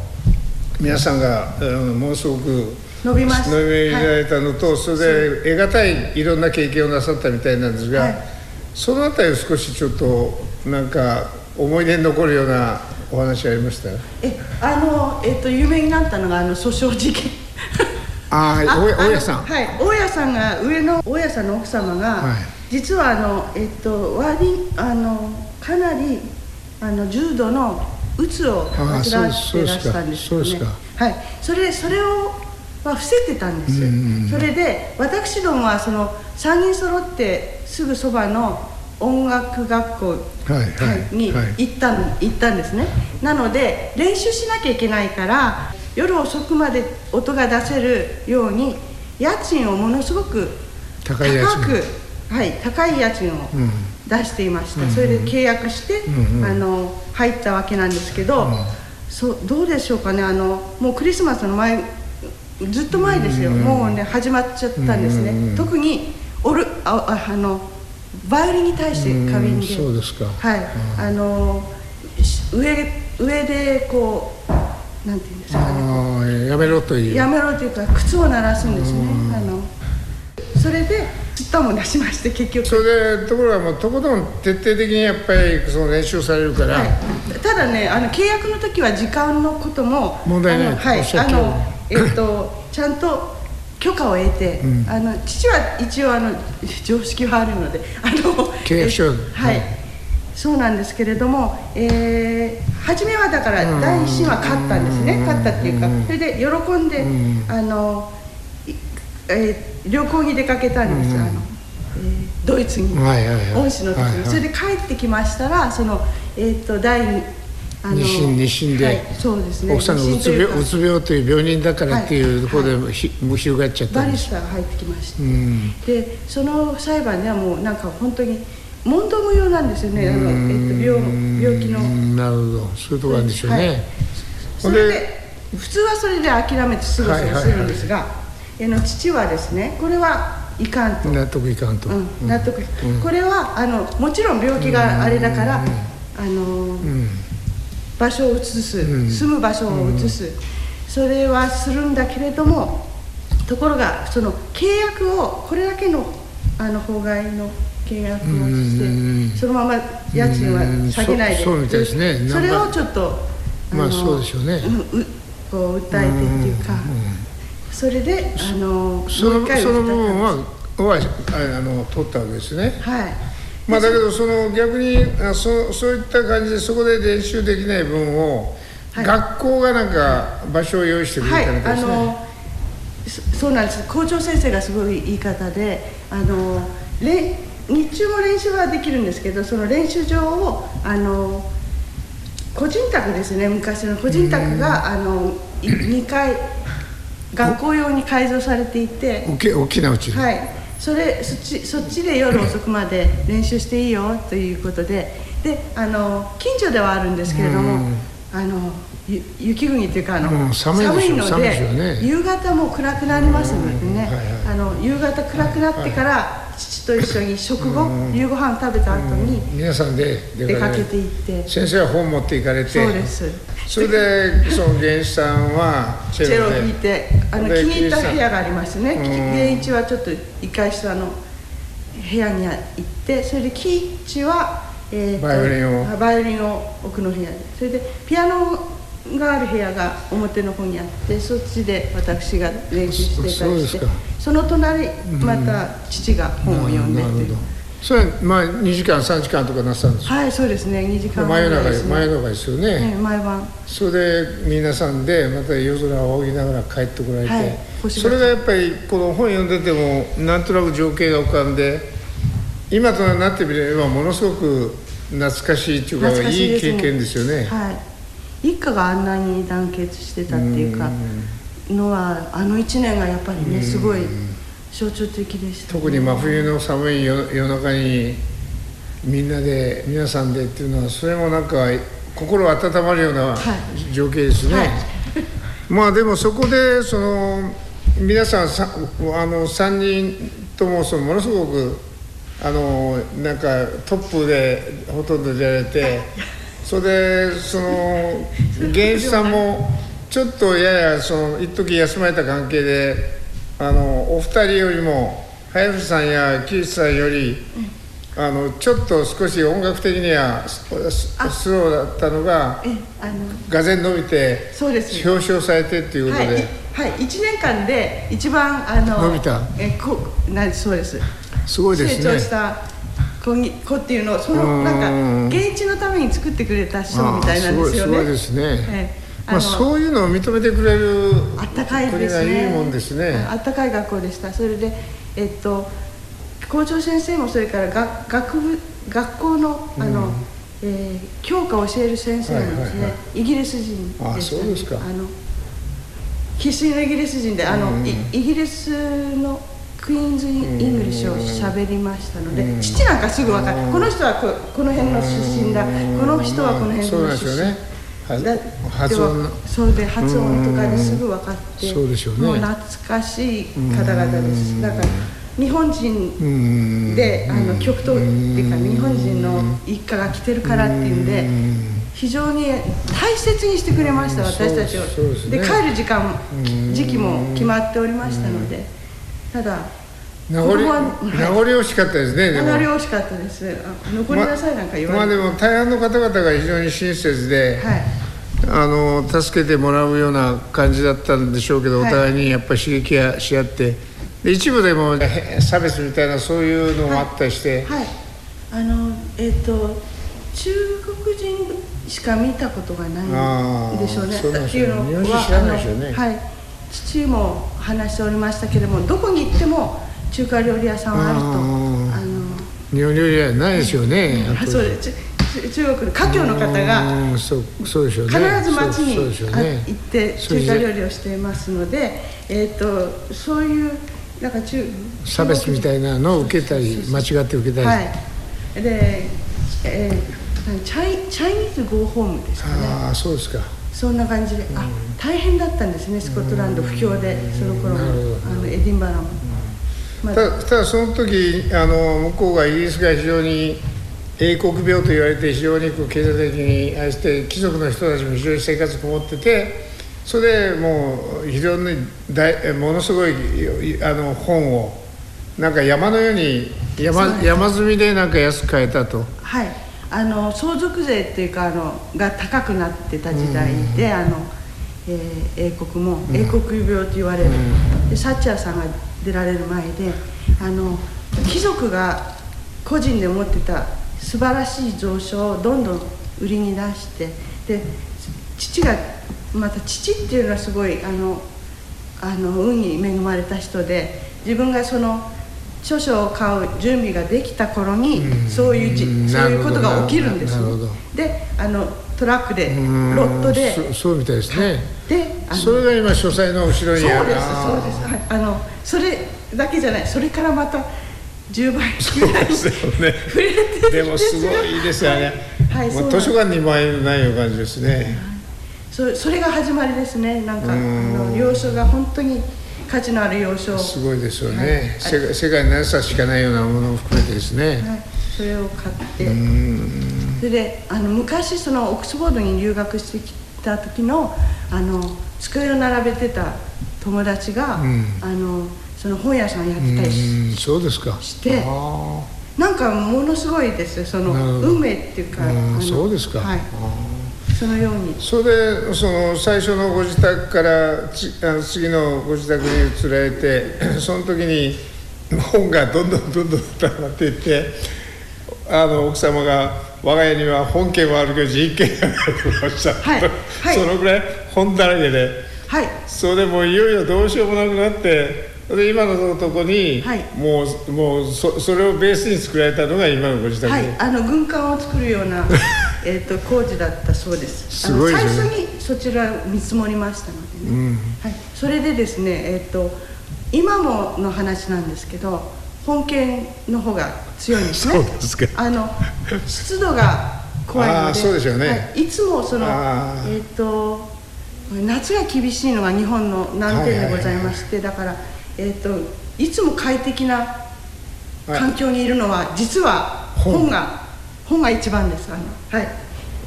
S4: 皆さんが、うんものすごく
S5: 伸びました。
S4: 伸びられたのと、それで得難いいろんな経験をなさったみたいなんですが、
S5: はい。
S4: そのあたり少しちょっとなんか思い出に残るようなお話ありました？
S5: えあの、えっと有名になったのがあの訴訟事件。
S4: ああ大家さん。
S5: はい。大家さんが上の大家さんの奥様が、
S4: はい。
S5: 実はあのえっと割あのかなりあの重度のうつを患ってらしたんですよね。はい。それそれをは伏せてたんです、それで私どもはその3人揃ってすぐそばの音楽学校に
S4: はい
S5: 行ったん行ったんですね。なので練習しなきゃいけないから夜遅くまで音が出せるように家賃をものすごく
S4: 高い家賃。
S5: く、はい、高い家賃を
S4: うん。
S5: 出していました、それで契約して、
S4: うんうん。
S5: あの入ったわけなんですけど、そうどうでしょうかね。あのもうクリスマスの前ずっと前ですよ、もうね始まっちゃったんですね、
S4: うんうん
S5: 特にオルあああのバイオリンに対して過敏で、
S4: うんそうですか。
S5: はい、あのし上上でこうなんていうんですかね。
S4: やめろという。
S5: やめろというか靴を鳴らすんですね、あのそれでつったも出しまして結局。
S4: それでところがもうとことん徹底的にやっぱりその練習されるから、
S5: はい、ただねあの契約の時は時間のことも
S4: 問題ない
S5: はい。あのえっとちゃんと許可を得て、あの父は一応あの常識はあるのであの
S4: 契約書。
S5: えはい、
S4: はい
S5: そうなんですけれども、えー初めはだから第一審は勝ったんですね。勝ったっていうかそれで喜んで、あの、いえー旅行に出かけたんです、あのえードイツに。
S4: はいはいはい。
S5: 恩師の時に、それで帰ってきましたらそのえっ、と第二あ
S4: 二審二審で
S5: はい、そうですね。
S4: 奥さんがうつ病うつ病という病人だからっていうところでひもう広がっちゃった
S5: バリスタが入ってきまして、
S4: うん。
S5: でその裁判ではもうなんか本当に問答無用なんですよね。あの、えっと病病気の。
S4: うんなるほど。そういうところなんでしょうね、
S5: はい。それで普通はそれで諦めてすぐそうするんですが、あの父はですねこれはいかんと、
S4: 納得いかんと、
S5: うん、納得、これはあのもちろん病気があれだから、あの、場所を移す、住む場所を移す、それはするんだけれどもところがその契約をこれだけのあの法外の契約をして、そのまま家賃は下げないで、
S4: うんそそうみたいですね。
S5: それをちょっと
S4: まあそうでしょうね。
S5: ううこう訴えてっていうか、それであの
S4: そのその部分ははああの取ったわけですね。
S5: はい
S4: まあだけどその逆にあそそういった感じでそこで練習できない分をはい、学校がなんか場所を用意してくれたみたいですね、はい、あの
S5: そうなんです。校長先生がすごい言い方であの日中も練習はできるんですけどその練習場をあの個人宅ですね。昔の個人宅があの2階学校用に改造されていて。
S4: 大きなうち
S5: はいそれそっちそっちで夜遅くまで練習していいよということで。であの近所ではあるんですけれどもあの雪国っていうかあの、
S4: うん、寒いので、ね、
S5: 夕方も暗くなりますのでね、あの夕方暗くなってから、父と一緒に食後、夕ご飯食べた後に、
S4: 皆さんで
S5: 出かけて。いって。
S4: 先生は本持って行かれて。
S5: そうです。
S4: それでその源一さんは
S5: チェロを弾いてあの気に入った部屋がありましてね源一はちょっと一回下の部屋に行ってそれで喜一は、
S4: えー、バイオリン
S5: を。バイオリンを奥の部屋で。それでピアノがある部屋が表の方にあってそっちで私が練習してたりしてその隣また父が本を読んでっていう。
S4: それはまあ2時間3時間とかなさるんです
S5: はいそうですね。2時間
S4: 真夜中真夜中ですよね、
S5: ね、毎晩。
S4: それで皆さんでまた夜空を仰ぎながら帰ってこられて、はい、それがやっぱりこの本読んでてもなんとなく情景が浮かんで今となってみればものすごく懐かしいっていうか、ね、いい経験ですよね。
S5: はい一家があんなに団結してたっていうかのはあの1年がやっぱりねすごい象徴的でした、
S4: ね、特に真冬の寒い夜中にみんなで皆さんでっていうのはそれもなんか心温まるような情景ですね、はい。はい、まあでもそこでその皆さんさあの3人ともそのものすごくあのなんかトップでほとんど出られてそれでその源一さんもちょっとややその一時休まれた関係であのお二人よりも早藤さんや木内さんより、あのちょっと少し音楽的にはスローだったのががぜん伸びて表彰されてっていうことで、
S5: はい、はい、1年間で一番あの
S4: 伸びた。
S5: えこなそうです。
S4: すごいですね。
S5: 成長した子に子っていうのをそのなんか現地のために作ってくれた人みたいなんですよね。
S4: すごいですね。ええ、まあそういうのを認めてくれる
S5: あったかいですね。
S4: いいもんですね。
S5: あったかい学校でした。それでえっと校長先生もそれから学学部学校のあの、うん、えー、教科を教える先生もですね、はいはいはい、イギリス人
S4: でね、あそうですか。あの
S5: 生粋のイギリス人であの、うん、イギリスのクイーンズ・イングリッシュを喋りましたので、父なんかすぐ分かる。この人はここの辺の出身だ。この人はこの辺の出身。だ発音。そうで発音とかですぐ分かって
S4: そうでしょう、ね、
S5: もう懐かしい方々です。だから日本人であの極東っていうか日本人の一家が来てるからっていうんで非常に大切にしてくれました私たちを。で,、帰る時間時期も決まっておりましたのでただ
S4: 名残名残惜しかったですね
S5: 名残惜しかったです。残りなさいなんか言われ
S4: まあでも大半の方々が非常に親切で、はい、あの助けてもらうような感じだったんでしょうけど、はい、お互いにやっぱり刺激し合ってで一部でも差別みたいなそういうのもあったりして、
S5: はい、はい、あのえっ、ー、と中国人しか見たことがないんでしょうね。
S4: っていうのは、
S5: はい、父も話しておりましたけれどもどこに行っても中華料理屋さんはあると。あの。
S4: 日本料理屋ないですよね、
S5: うん、そうです。中国の華僑の方が
S4: そうそうでしょう、ね、
S5: 必ず町に、ね、行って中華料理をしていますので、えーと、そういうなんか中
S4: 差別みたいなのを受けたり間違って受けたり。
S5: はい。で、えー、チャイチャイニーズ・ゴーホームですかね。
S4: ああそうですか。
S5: そんな感じで、うん、あ大変だったんですねスコットランド不況でその頃もあのエディンバラも。
S4: たただその時あの向こうがイギリスが非常に英国病と言われて非常にこう経済的に愛して貴族の人たちも非常に生活こもっててそれでもう非常に大ものすごいあの本をなんか山のように山山積みでなんか安く買えたと。
S5: はい。あの相続税っていうかあのが高くなってた時代で、うん、あのえー、英国も英国病と言われる、うん、でサッチャーさんが出られる前であの貴族が個人で持ってた素晴らしい蔵書をどんどん売りに出してで父がまた父っていうのはすごいあのあの運に恵まれた人で自分がその著書を買う準備ができた頃に、そういうじそういうことが起きるんです
S4: なるほど。
S5: であのトラックで
S4: うん。
S5: ロットで。
S4: そそうみたいですね、
S5: であの。
S4: それが今書斎の後ろ
S5: そうです
S4: にある
S5: そうです。はい。あのそれだけじゃない。それからまた10倍。9倍
S4: ですよね。
S5: 増えてる
S4: でもすごいですよね、
S5: はい。そうなんです。
S4: もう図書館に前のないような感じですね、
S5: そそれが始まりですね。なんかあ
S4: うん。
S5: の要所が本当に価値のある要所。を、
S4: すごいですよね、
S5: はい。
S4: 世界世界に何冊しかないようなものを含めてですね、
S5: はい、それを買ってそれであの昔そのオックスフォードに留学してきた時のあの机を並べてた友達が、
S4: ん。
S5: あのその本屋さんやってたりし
S4: うんそうですか。
S5: して
S4: あ
S5: なんかものすごいですよその運命っていうか、
S4: そうですか。
S5: はい。そのように。
S4: それでその最初のご自宅からちあの次のご自宅に移られて その時に本がどんどんどんどん溜まっていってあの奥様が「我が家には本件はあるけど人権がない」とおっしゃって、
S5: はいはい。
S4: そのぐらい本だらけで
S5: はい。
S4: それでもういよいよどうしようもなくなってで今のとこに、
S5: はい。
S4: もうもうそそれをベースに作られたのが今のご自宅で、
S5: はい、あの軍艦を作るような えーと工事だったそうです。
S4: すごいね。
S5: 最初にそちらを見積もりましたのでね、はい、それでですねえっ、と今もの話なんですけど本件の方が強いんですね。
S4: そうですか。
S5: あの湿度が怖いので
S4: そうでしょうね。
S5: はい、いつもそのえっ、と夏が厳しいのが日本の難点でございまして、だからえっ、といつも快適な
S4: はい。
S5: 環境にいるのは実は本。が本が一番です。あのはい。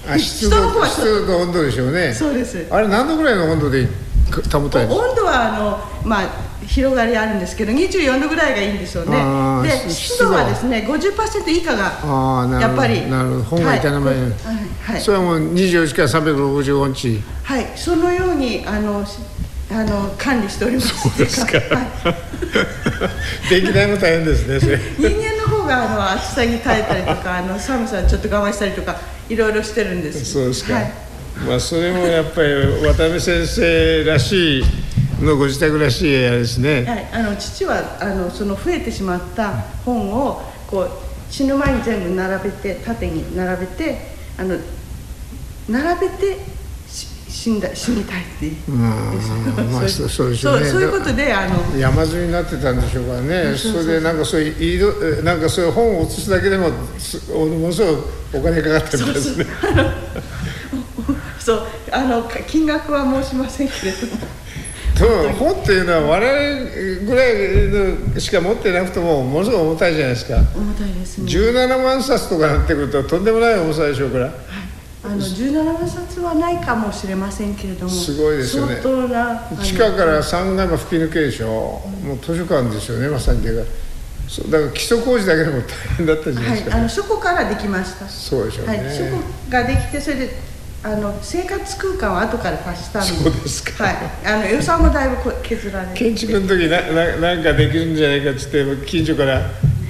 S4: あ湿度湿度と温度でしょうね。
S5: とそうです。
S4: あれ何度ぐらいの温度で保たれるんですか？
S5: 温度はあのまあ広がりあるんですけど24度ぐらいがいいんですよね。
S4: あー
S5: で
S4: し
S5: 湿度はですね50%以下がやっぱり
S4: なるほど。本が傷まないように
S5: はいはい。
S4: それはもう24時間365日。
S5: はい、そのようにあのしあの管理しております。そう
S4: ですか。
S5: はい、
S4: 電気代も大変ですねそれ。
S5: 人間の方があの暑さに耐えたりとかあの寒さちょっと我慢したりとかいろいろしてるんです。
S4: そうですか、
S5: はい。
S4: まあそれもやっぱり渡辺先生らしいのご自宅らしいあれですね、
S5: はい、あの父はあのその増えてしまった本をこう死ぬ前に全部並べて縦に並べてあの並べてし死んだ死にたいっていう。
S4: うあそうそうでうね。
S5: そういうことであの
S4: 山積みになってたんでしょうからね。
S5: そ
S4: れでなんかそういうなんかそういう本を写すだけでもすものすごいお金かかってるんですね。
S5: そうあのか金額は申しませんけれども
S4: 本っていうのは我々ぐらいのしか持ってなくてもものすごい重たいじゃないですか。
S5: 重たいですね。
S4: 17万冊とかなってくるととんでもない重さでしょうから。
S5: あの17万冊はないかもしれませんけれども
S4: すごいですよね。地下から3階も吹き抜けでしょ。もう図書館ですよねまさに。そうだから基礎工事だけでも大変だったじゃない
S5: はい、
S4: ですか、
S5: あのそこからできました。
S4: そうでしょうね、
S5: はい、そこができてそれであの生活空間は後から足したんで。
S4: そうですか。
S5: はい、あの予算もだいぶこ削られて。
S4: 建築の時なななんかできるんじゃないかっつって近所から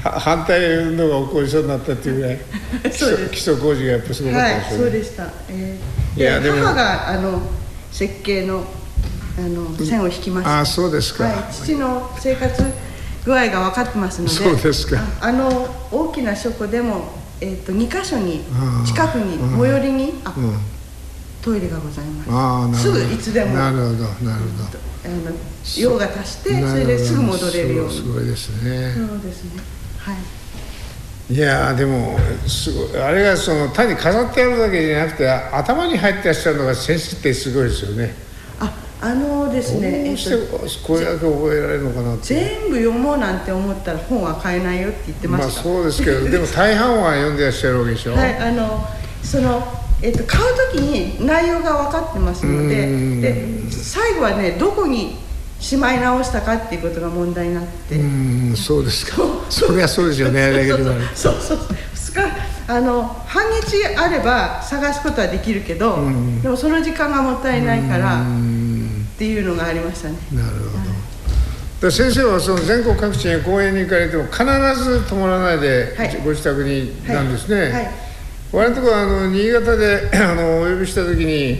S4: は反対運動が起こりそうになったっていうぐらい基
S5: そうです。
S4: 礎基礎工事がやっぱすごかった
S5: はい
S4: でしょね、
S5: そううでした、えー、
S4: いやでも
S5: 母があの設計のあの線を引きました。
S4: ああそうですか、
S5: はい、父の生活具合が分かってますので。
S4: そうですか。
S5: ああの大きな書庫でも、えー、と2箇所に近くに最寄りにあ、
S4: うん
S5: トイレがございます。
S4: ああなる
S5: す
S4: ほど。
S5: ぐいつでも。
S4: なるほどなるほ
S5: あの用が足して
S4: ど。
S5: それですぐ戻れるように。
S4: すごいですね、
S5: そうですね。はい。
S4: いやーでもすごいあれがその単に飾ってあるだけじゃなくて頭に入ってらっしゃるのが先生ってすごいですよね。
S5: ああのですね、
S4: どうして
S5: えっと、
S4: これだけ覚えられるのかなって。
S5: 全部読もうなんて思ったら本は買えないよって言ってま
S4: まあ
S5: した、
S4: そうですけどでも大半は読んでらっしゃるわけでしょ、
S5: はい、あのその、えっと、買う時に内容が分かってますので
S4: うん。
S5: で最後はねどこにしまい直したかっていうことが問題になって、
S4: うんそうですか。
S5: そ
S4: りゃそうですよね
S5: そう。そうそう。すかあの半日あれば探すことはできるけど、でもその時間がもったいないからっていうのがありましたね。
S4: なるほど。で先生はその全国各地に講演に行かれても必ず泊まらないで、
S5: はい。
S4: ご自宅になんですね、
S5: はい
S4: 我々のところはあの新潟で あのお呼びした時に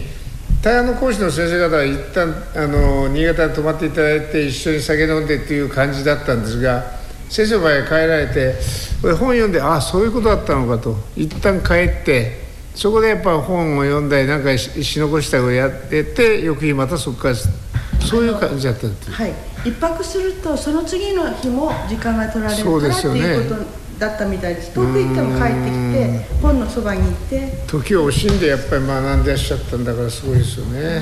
S4: 大安の講師の先生方は一旦あの新潟に泊まっていただいて一緒に酒飲んでっていう感じだったんですが先生の場合帰られて本読んでああそういうことだったのかと一旦帰ってそこでやっぱ本を読んだりなんかし残したをやってて翌日またそこからそういう感じだったんです
S5: はい。一泊するとその次の日も時間が取られるからっていうことだったみたいです。遠く行っても帰ってきて本のそばに行って。
S4: 時を惜しんでやっぱり学んでらっしゃったんだからすごいですよね、は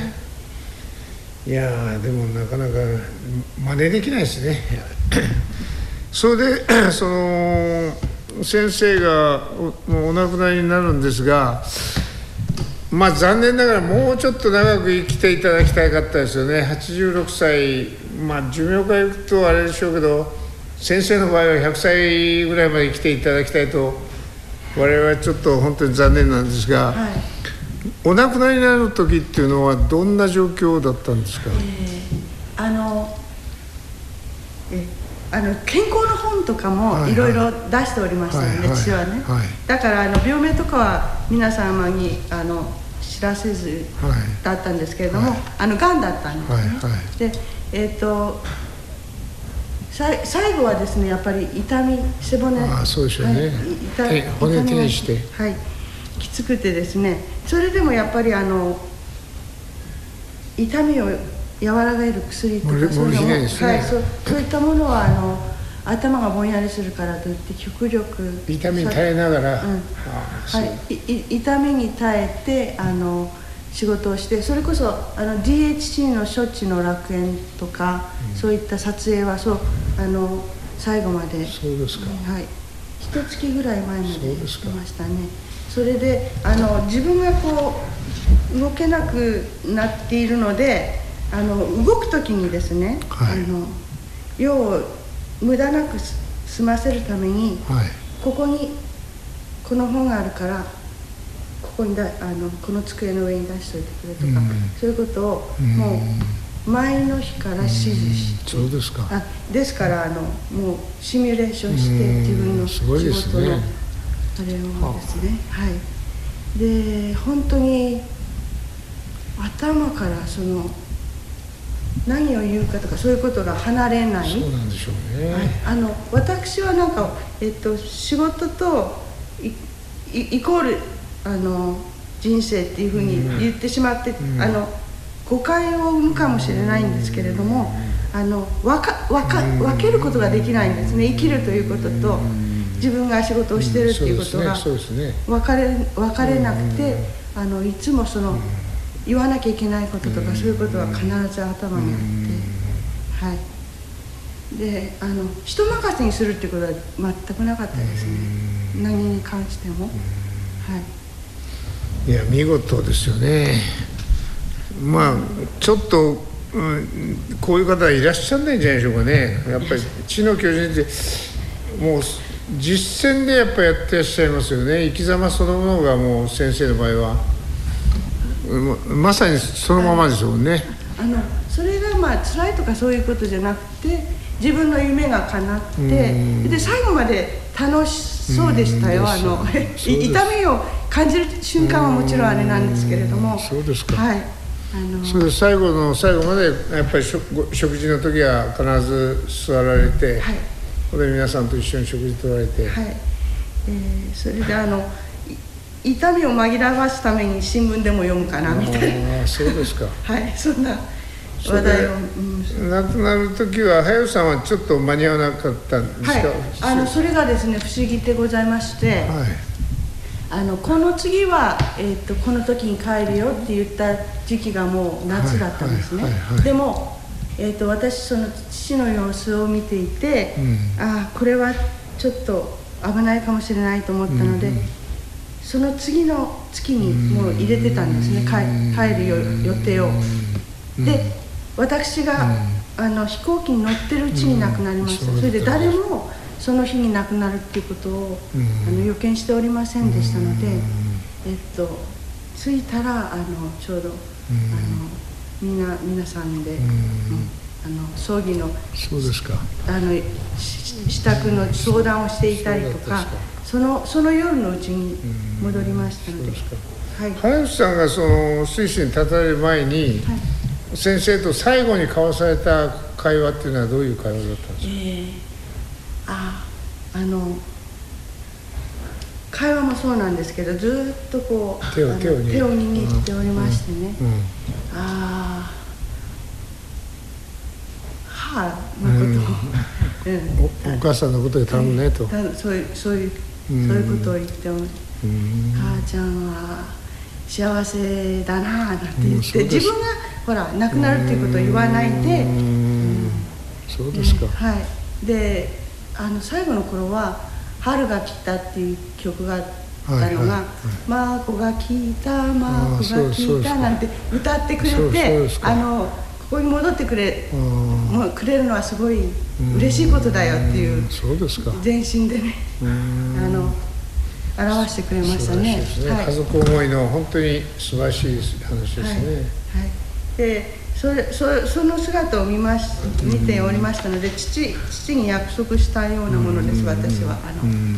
S4: い、いやでもなかなか真似できないですね。それで その先生がおお亡くなりになるんですがまあ残念ながらもうちょっと長く生きていただきたかったですよね。86歳まあ寿命からいくとあれでしょうけど先生の場合は100歳ぐらいまで生きていただきたいと我々はちょっと本当に残念なんですが、はい、お亡くなりになる時っていうのはどんな状況だったんですか、
S5: えー、あのえあの健康の本とかもいろいろ出しておりましたよね、はい、父はね、はい、だからあの病名とかは皆様にあの知らせずだったんですけれども、あのがんだったんですね、でえっ、ー、と最後はですねやっぱり痛み背骨。
S4: あそうでしょうね、はい、骨転して。
S5: はい。きつくてですねそれでもやっぱりあの痛みを和らげる薬とかそういうのも、ね、はい、そうそういったものはあの頭がぼんやりするからといって極力
S4: 痛みに耐えながら、うん。
S5: はい、い痛みに耐えてあの仕事をしてそれこそあの DHC の処置の楽園とか、うん、そういった撮影はそうあの最後まで。
S4: そうですか。
S5: はい。一月ぐらい前までいましたね。それであの自分がこう動けなくなっているのであの動く時にですね、はい、あの用を無駄なく済ませるために、はい、ここにこの本があるからここにだあのこの机の上に出しておいてくれとか、うん、そういうことをもう前の日から指示して、
S4: そうですか。
S5: あですからあのもうシミュレーションして自分の仕事のあれをですね。はい。で本当に頭からその何を言うかとかそういうことが離れない。
S4: そうなんでしょうね、
S5: はい、あの私はなんか、えっと、仕事とイコールあの人生っていうふうに言ってしまって、あの誤解を生むかもしれないんですけれども、あの分か分か分けることができないんですね。生きるということと自分が仕事をしてるっていうことが分かれ分かれなくて、あのいつもその言わなきゃいけないこととかそういうことは必ず頭にあってはい。であの人任せにするっていうことは全くなかったですね。何に関しても。はい。
S4: いや見事ですよね。まあちょっと、うん、こういう方いらっしゃらないんじゃないでしょうかね。やっぱり知の巨人ってもう実践でやっぱやってらっしゃいますよね。生き様そのものがもう先生の場合は。まさにそのままですもんね。
S5: あのそれがまあ辛いとかそういうことじゃなくて自分の夢が叶ってで最後まで楽しそうでしたよ。あの 痛みを感じる瞬間はもちろんあれなんですけれども
S4: そうですか。
S5: はい。
S4: あのそれで最後の最後までやっぱり食食事の時は必ず座られて、はい、これ皆さんと一緒に食事取られて。
S5: はい、えー、それであの痛みを紛らわすために新聞でも読むかなみたいな。
S4: あそうですか。
S5: はいそんな話題を、
S4: うん、亡くなる時は早さんはちょっと間に合わなかったんですか、はい、
S5: あのそれがですね不思議でございまして、はいあのこの次は、えーと、この時に帰るよって言った時期がもう夏だったんですね、でも、えーと、私その父の様子を見ていて、うん、ああこれはちょっと危ないかもしれないと思ったので、うん、その次の月にもう入れてたんですね、帰帰る予定を。で私が、あの飛行機に乗ってるうちに亡くなりました、それで誰もその日に亡くなるっていうことを、あの予見しておりませんでしたので、えっと着いたらあのちょうど、あのみんな皆さんで、あの葬儀の
S4: そうですか。
S5: あの支度の相談をしていたりとかそのその夜のうちに戻りましたので。はい。
S4: 林さんがそのスイスに立たれる前に、先生と最後に交わされた会話っていうのはどういう会話だったんですか、
S5: えー、ああの会話もそうなんですけどずっとこう
S4: 手を手を握
S5: って。おりましてね、
S4: うん。
S5: ああ母のこと。を、うん。
S4: おお母さんのことで頼むねと、
S5: たそういうそういうそう
S4: うん
S5: いうことを言っても、
S4: うん。
S5: 母ちゃんは幸せだなあなんて言って、自分がほら亡くなるっていうことを言わないで、
S4: うん。そうですか、
S5: ねはい。であの最後の頃は「春が来た」っていう曲があったのが
S4: はいはいはい「
S5: マーコが聞いたマーコが聞いた」なんて歌ってくれてあのここに戻ってくれ
S4: うん
S5: もうくれるのはすごい嬉しいことだよっていう
S4: そうですか。
S5: 全身でね
S4: うん。
S5: あの表してくれましたね。
S4: ね、
S5: はい。
S4: 家族思いの本当に素晴らしい話ですね、
S5: はい、はい、でそれそその姿を見まし見ておりましたので父父に約束したようなものです私は。あの、
S4: うん。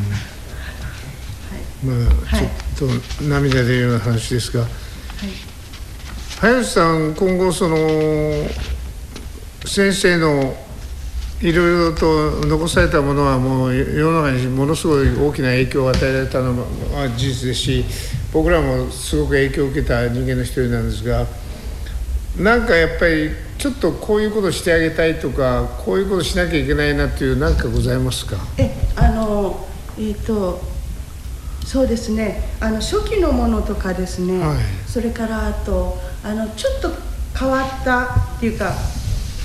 S5: はい。
S4: まあ、
S5: はい。
S4: ちょっと涙出るような話ですが
S5: はい。
S4: 林さん今後その先生のいろいろと残されたものはもう世の中にものすごい大きな影響を与えられたのは事実ですし僕らもすごく影響を受けた人間の一人なんですがなんかやっぱりちょっとこういうことしてあげたいとかこういうことしなきゃいけないなっていう何かございますか？
S5: えあのえっ、とそうですね。あの初期のものとかですね、
S4: はい。
S5: それからあとあのちょっと変わったっていうか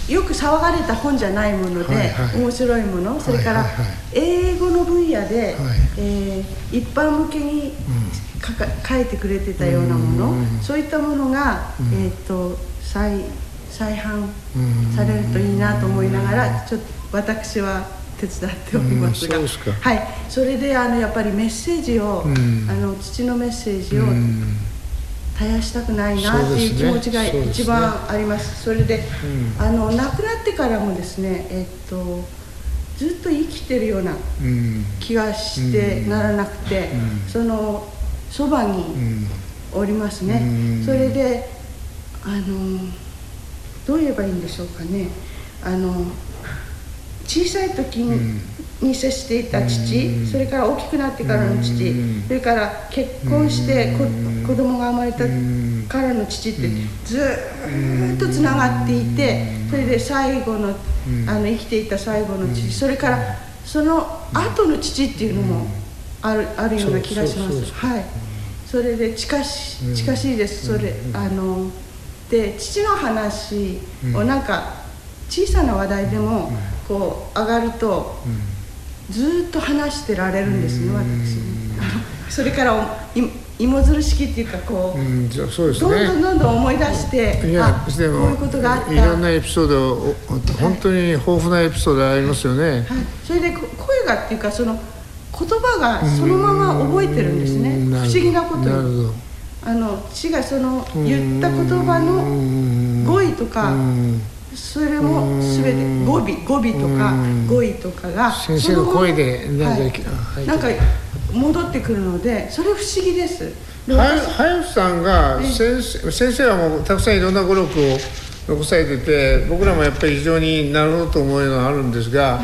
S5: よく騒がれた本じゃないもので、
S4: はいはい。
S5: 面白いもの。それから英語の分野で、
S4: はい。
S5: えー一般向けに書か書いてくれてたようなもの、
S4: うん
S5: そういったものが、えっ、と再再販
S4: うん
S5: されるといいなと思いながらちょっと私は手伝っておりますが、
S4: うんそ
S5: はい、それであのやっぱりメッセージを、
S4: うん。
S5: あの父のメッセージを
S4: うん。
S5: 絶やしたくないなっていう気持ちが一番あります。それで、
S4: うん。
S5: あの亡くなってからもですね、えっとずっと生きてるような
S4: うん。
S5: 気がしてならなくて、
S4: うん。
S5: そのそばに
S4: うん。
S5: おりますね、
S4: うん。
S5: それであのどう言えばいいんでしょうかね。あの小さい時に,、に接していた父、
S4: うん。
S5: それから大きくなってからの父、
S4: うん。
S5: それから結婚してこ、
S4: うん。
S5: 子供が生まれた
S4: うん。
S5: からの父ってずーっとつながっていてそれで最後の,、
S4: ん。
S5: あの生きていた最後の父、それからその後の父っていうのもある,、あるような気がします。はい。それで近し近しいです、それ、あので父の話をなんか小さな話題でもこう上がると、ずーっと話してられるんですね、私。それから芋づる式っていうかこう、
S4: うん、じゃあそうです
S5: どんどん
S4: ね。
S5: どんどん思い出して
S4: いや
S5: あこう
S4: でも
S5: いうことがあった。
S4: いろんなエピソードお本当に豊富なエピソードありますよね。
S5: はい、それでこ声がっていうかその言葉がそのまま覚えてるんですね。
S4: うん
S5: 不思議なこと
S4: なるほ
S5: に
S4: ど。
S5: あの父がその言った言葉の語彙とか
S4: うん。
S5: それも全て語尾語尾とか
S4: うん。
S5: 語彙とかが
S4: 先生の声でか
S5: はい。
S4: はい。
S5: なんか戻ってくるのでそれ不思議です。で
S4: は
S5: 私
S4: 林さんが先生先生はもうたくさんいろんな語録を残されてて僕らもやっぱり非常になるほどと思うのがあるんですが、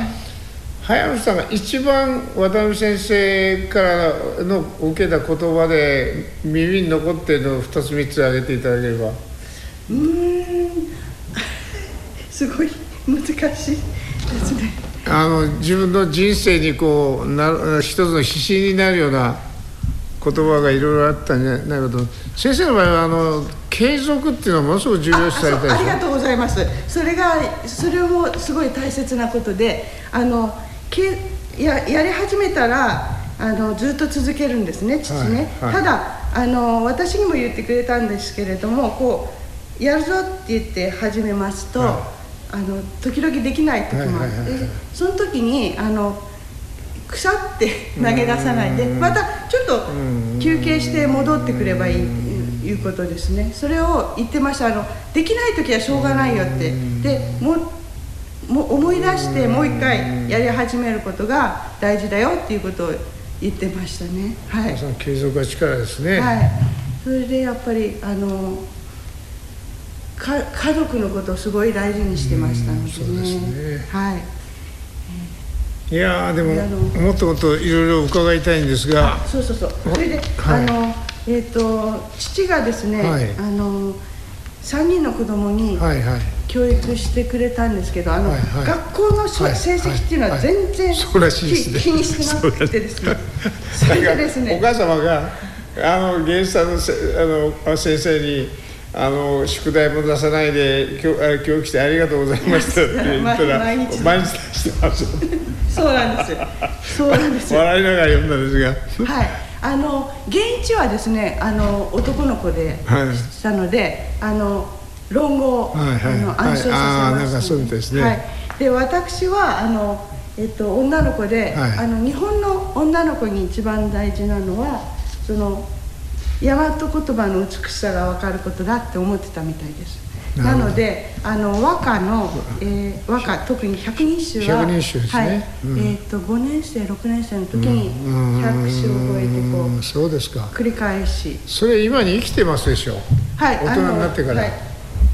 S4: 林さんが一番渡辺先生からの受けた言葉で耳に残っているのを2つ3つ挙げていただければ。
S5: うーん。すごい難しいですね。
S4: あの自分の人生にこうなる一つの指針になるような言葉がいろいろあったんじゃないかと。先生の場合はあの継続っていうのはものすごく重要視されたでしょ
S5: ありがとうございます。それがそれもすごい大切なことであのけややり始めたらあのずっと続けるんですね父ね、
S4: はいはい。
S5: ただあの私にも言ってくれたんですけれどもこうやるぞって言って始めますと、
S4: は
S5: あの時々できない時もあって、その時にあの腐って 投げ出さないでまたちょっと休憩して戻ってくればいいっていうことですね。それを言ってました。あのできない時はしょうがないよって。でもうもう思い出してもう一回やり始めることが大事だよっていうことを言ってましたね。はい。
S4: その継続は力ですね、
S5: はい。それでやっぱりあのか家族のことをすごい大事にしてましたのでね,、
S4: そうですね。
S5: はい。
S4: いやーでももっともっといろいろ伺いたいんですが。
S5: そうそうそう。それで、
S4: はい。
S5: あのえっ、と父がですね、
S4: はい。
S5: あの3人の子供に
S4: はいはい
S5: 教育してくれたんですけどあの、
S4: はいはい。
S5: 学校の
S4: はい
S5: 成績っていうのは全然、
S4: はいそうらしいね。
S5: 気気にしてなくてですね。それでですね。
S4: お母様があの芸術さんのせあの先生にあの宿題も出さないで教あ教育してありがとうございましたって言ったら
S5: 毎日。
S4: 毎日出してます
S5: そうなんですよ。そうなんですよ。
S4: 笑いながら読んだんですが。
S5: はい、あの現一はですねあの男の子で
S4: はい。
S5: したので、あの論語を、
S4: はいはい。
S5: あの暗唱させました
S4: なんかそうみたいですね。
S5: はい、で私はあの、えっと、女の子で、
S4: はい。
S5: あの日本の女の子に一番大事なのはその大和言葉の美しさが分かることだって思ってたみたいです。なのであの和歌の、えー和歌特に百人一首は
S4: 百人一首ですね。
S5: はい。
S4: うん。
S5: えー、と5年生6年生の時に
S4: うん。
S5: 100首を覚えてこ
S4: うん。
S5: う
S4: そうですか。
S5: 繰り返し。
S4: それ今に生きてますでしょ。
S5: はい。
S4: 大人になってから。
S5: はい、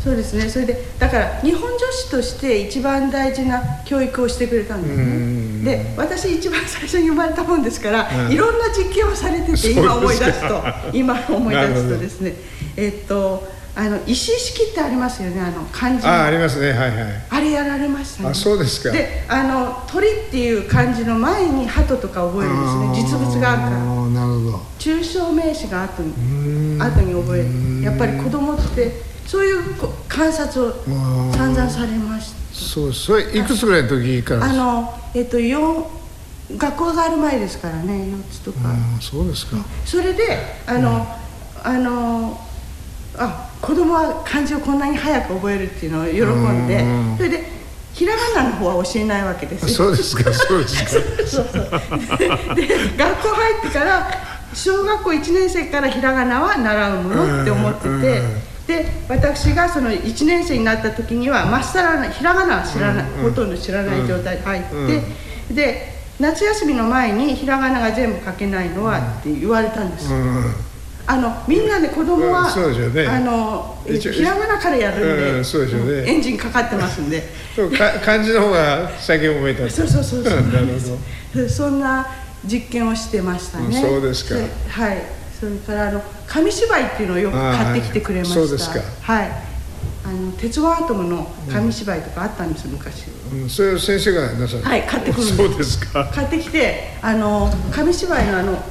S5: そうですね。それでだから日本女子として一番大事な教育をしてくれたんです
S4: うん
S5: ねで私一番最初に生まれたもんですから、
S4: うん。
S5: いろんな実験をされてて今思い出すと。今思い出すとですね。えっとあの石式ってありますよね。あの漢字の。
S4: ああありますね。はいはい。
S5: あれやられましたね。
S4: あそうですか。
S5: であの鳥っていう漢字の前に鳩とか覚えるんですね。実物があるから。
S4: なるほど。
S5: 抽象名詞が後に
S4: ん。
S5: 後に覚える。やっぱり子供ってそういうこ観察を
S4: ん。
S5: 散々されまし
S4: そうそれいくつぐらいの時から？
S5: あのえっと四学校がある前ですからね4つとか。
S4: あそうですか。
S5: それであの、あのあ子供は漢字をこんなに早く覚えるっていうのを喜んで
S4: うん
S5: それでひらがなの方は教えないわけですよ。
S4: そうですか そうですか。
S5: そうそう。でで学校入ってから小学校1年生からひらがなは習うものって思ってて、
S4: うん
S5: で私がその1年生になった時にはまっさらなひらがなは知らない、ほとんど知らない状態で入って、で夏休みの前にひらがなが全部書けないのはって言われたんですあのみんなで子供は、
S4: ね。
S5: あのひらがなからやるんで、
S4: でね。
S5: エンジンかかってますんで。
S4: そうか漢字の方が先覚えた。
S5: そうそうそうそう。そんな実験をしてましたね、
S4: うんそうですか。
S5: れはいそれからあの紙芝居っていうのをよく買ってきてくれました。
S4: そうですか。
S5: はい。あの鉄腕アトムの紙芝居とかあったんですよ昔。
S4: うん。それを先生がなさる。
S5: はい買ってくるんです。
S4: そうですか。
S5: 買ってきてあの紙芝居のあの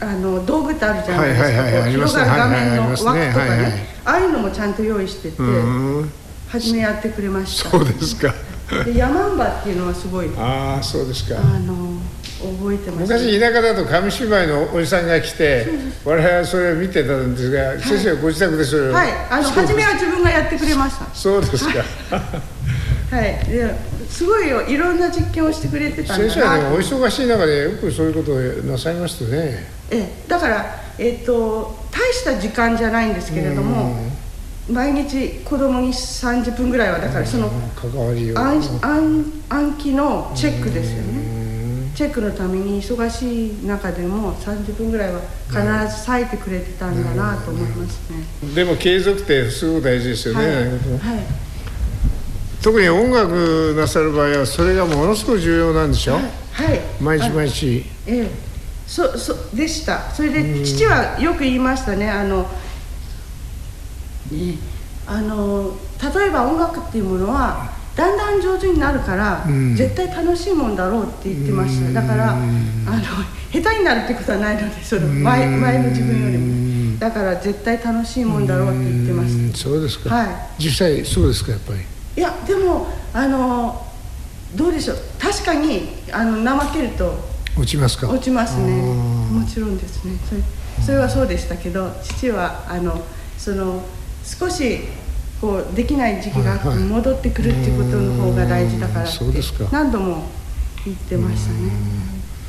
S5: あの道具ってあるじゃないですか、
S4: はいはいはいはい。
S5: こう
S4: ありますね。
S5: 広がる画面の枠とかね、
S4: はいはい。
S5: ああいうのもちゃんと用意してて、
S4: うん
S5: 初めやってくれました。
S4: そうですか。
S5: で山んばっていうのはすごい。
S4: ああそうですか。
S5: あの覚えてます
S4: 昔田舎だと紙芝居のおじさんが来て 我々はそれを見てたんですが、先生はご自宅でそれを
S5: はい。あの初めは自分がやってくれました。
S4: そうですか。
S5: はい、ですごいよいろんな実験をしてくれてたん
S4: 先生はでもお忙しい中でよくそういうことをなさいましたね。
S5: ええ。だから、えっと大した時間じゃないんですけれども毎日子供に30分ぐらいはだからその
S4: 関わりを。
S5: 暗暗暗記のチェックですよねチェックのために忙しい中でも30分ぐらいは必ず割いてくれてたんだなと思いますね。
S4: でも継続ってすごく大事ですよね、
S5: はい、はい。
S4: 特に音楽なさる場合はそれがものすごく重要なんでしょ、
S5: はい。
S4: 毎日
S5: あ
S4: 毎日。
S5: ええ、そそでした。それで父はよく言いましたね。あの、ねあの例えば音楽っていうものはだんだん上手になるから、
S4: ん。
S5: 絶対楽しいもんだろうって言ってました。だからあの下手になるってことはないのでその前前の自分よりも。だから絶対楽しいもんだろうって言ってまし
S4: うん。そうですか、
S5: はい。
S4: 実際そうですかやっぱり。
S5: たいやでもあのどうでしょう。確かにあの怠けると
S4: 落ちますか？
S5: 落ちますね。もちろんですね。それそれはそうでしたけど父はあのその少しこうできない時期が戻ってくるってことの方が大事だからって何度も言ってましたね。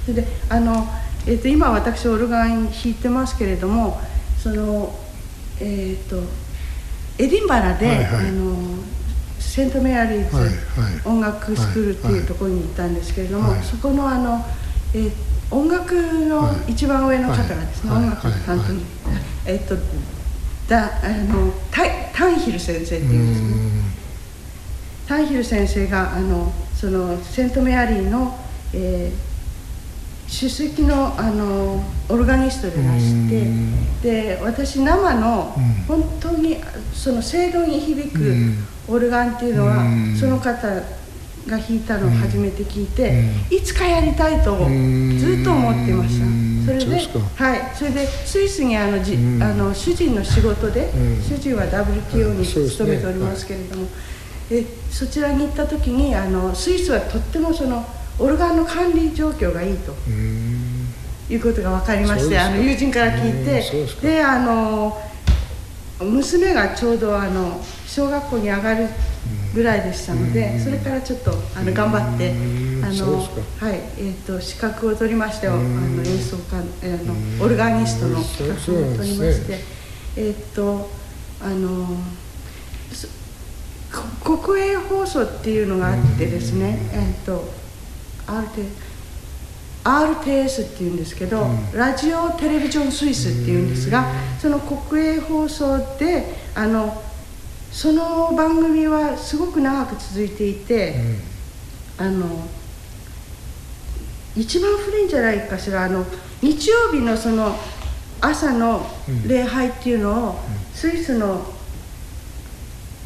S5: それであの、えー、と今私オルガン弾いてますけれどもそのえっ、とエディンバラで、
S4: はいはい。
S5: あのセントメアリーズ
S4: はいはい
S5: 音楽スクールっていうところに行ったんですけれども、
S4: はい
S5: そこのあの、えー音楽の一番上の方がですね、
S6: はい。
S5: 音楽の担当の、
S6: はい。
S5: えっとだあのタイタンヒル先生っていうんですね。タンヒル先生があのそのセントメアリーの、えー首席のあのオルガニストでいらしてで私生の
S6: うん。
S5: 本当にその聖堂に響く
S6: うん。
S5: オルガンっていうのは
S6: うん。
S5: その方が弾いたのを初めて聞いて
S6: うん。
S5: いつかやりたいと
S6: ん。
S5: ずっと思ってました。
S6: うん。
S5: それではい。それでスイスにあのじ
S6: うん。
S5: あの主人の仕事で
S6: うん。
S5: 主人は WTO に勤めておりますけれどもえそちらに行った時にあのスイスはとってもそのオルガンの管理状況がいいと
S6: うん。
S5: いうことが分かりましてあの友人から聞い
S6: うん。
S5: て
S6: で
S5: あの娘がちょうどあの小学校に上がるぐらいでしたのでそれからちょっとあの頑張って
S6: うん。
S5: あのはいえー、と資格を取りましてあの
S6: ん
S5: 演奏家あのオルガニストの資格を取りましてえっ、とあの国営放送っていうのがあってですねえっ、と RT RTS っていうんですけど、ラジオテレビジョンスイスっていうんですが、その国営放送であのその番組はすごく長く続いていて、あの一番古いんじゃないかしらあの日曜日のその朝の礼拝っていうのを、スイスの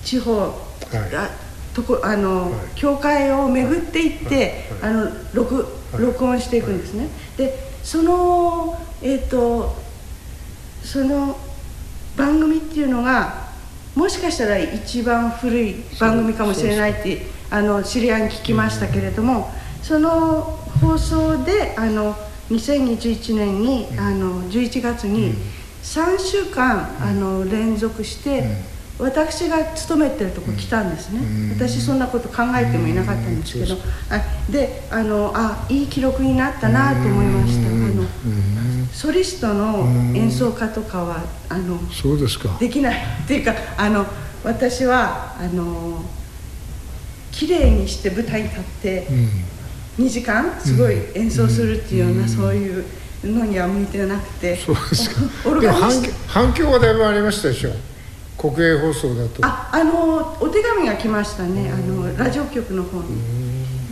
S5: 地方、あとこあの、
S6: はい。
S5: 教会を巡っていって、あの録録音していくんですね。でそのえっ、とその番組っていうのがもしかしたら一番古い番組かもしれないってあの知り合いに聞きましたけれども、その放送であの2021年に、あの11月に3週間、あの連続して、私が勤めてるとこ来たんですね、私そんなこと考えてもいなかったんですけど、あであのあいい記録になったなと思いました、あのソリストの演奏家とかはあの
S6: そうですか。
S5: できないっていうかあの私はあの綺麗にして舞台に立って2時間すごい演奏するっていうような、そういうのには向いてなくて。
S6: そうですか。でも反響はだいぶありましたでしょ国営放送だと。
S5: ああのお手紙が来ましたね。あのラジオ局の方に。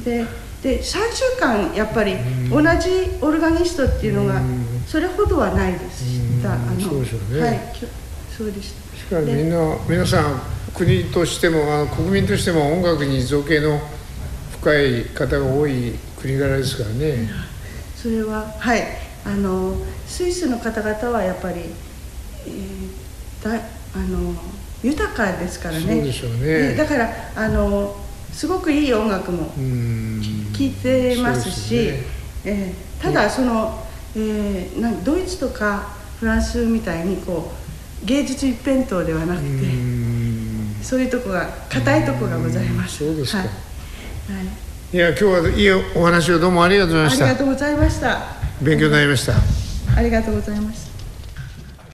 S5: でで3週間やっぱり同じオルガニストっていうのがそれほどはないです。したあの
S6: そうでしょうね。
S5: はいそうでした。
S6: しかもみんな皆さん国としてもあの国民としても音楽に造形の深い方が多い国柄ですからね。
S5: それははい。あのスイスの方々はやっぱり、えーだあの豊かですからね。
S6: そうでしょうね。
S5: でだからあのすごくいい音楽も
S6: うん。
S5: 聴いてますし
S6: ね。
S5: えーただその、えーなんドイツとかフランスみたいにこう芸術一辺倒ではなくて
S6: うん。
S5: そういうとこが硬いとこがございます。
S6: そうですか。
S5: はい。はい。
S6: いや今日はいいお話をどうもありがとうございました。
S5: ありがとうございました。
S6: 勉強になりました。
S5: ありがとうございました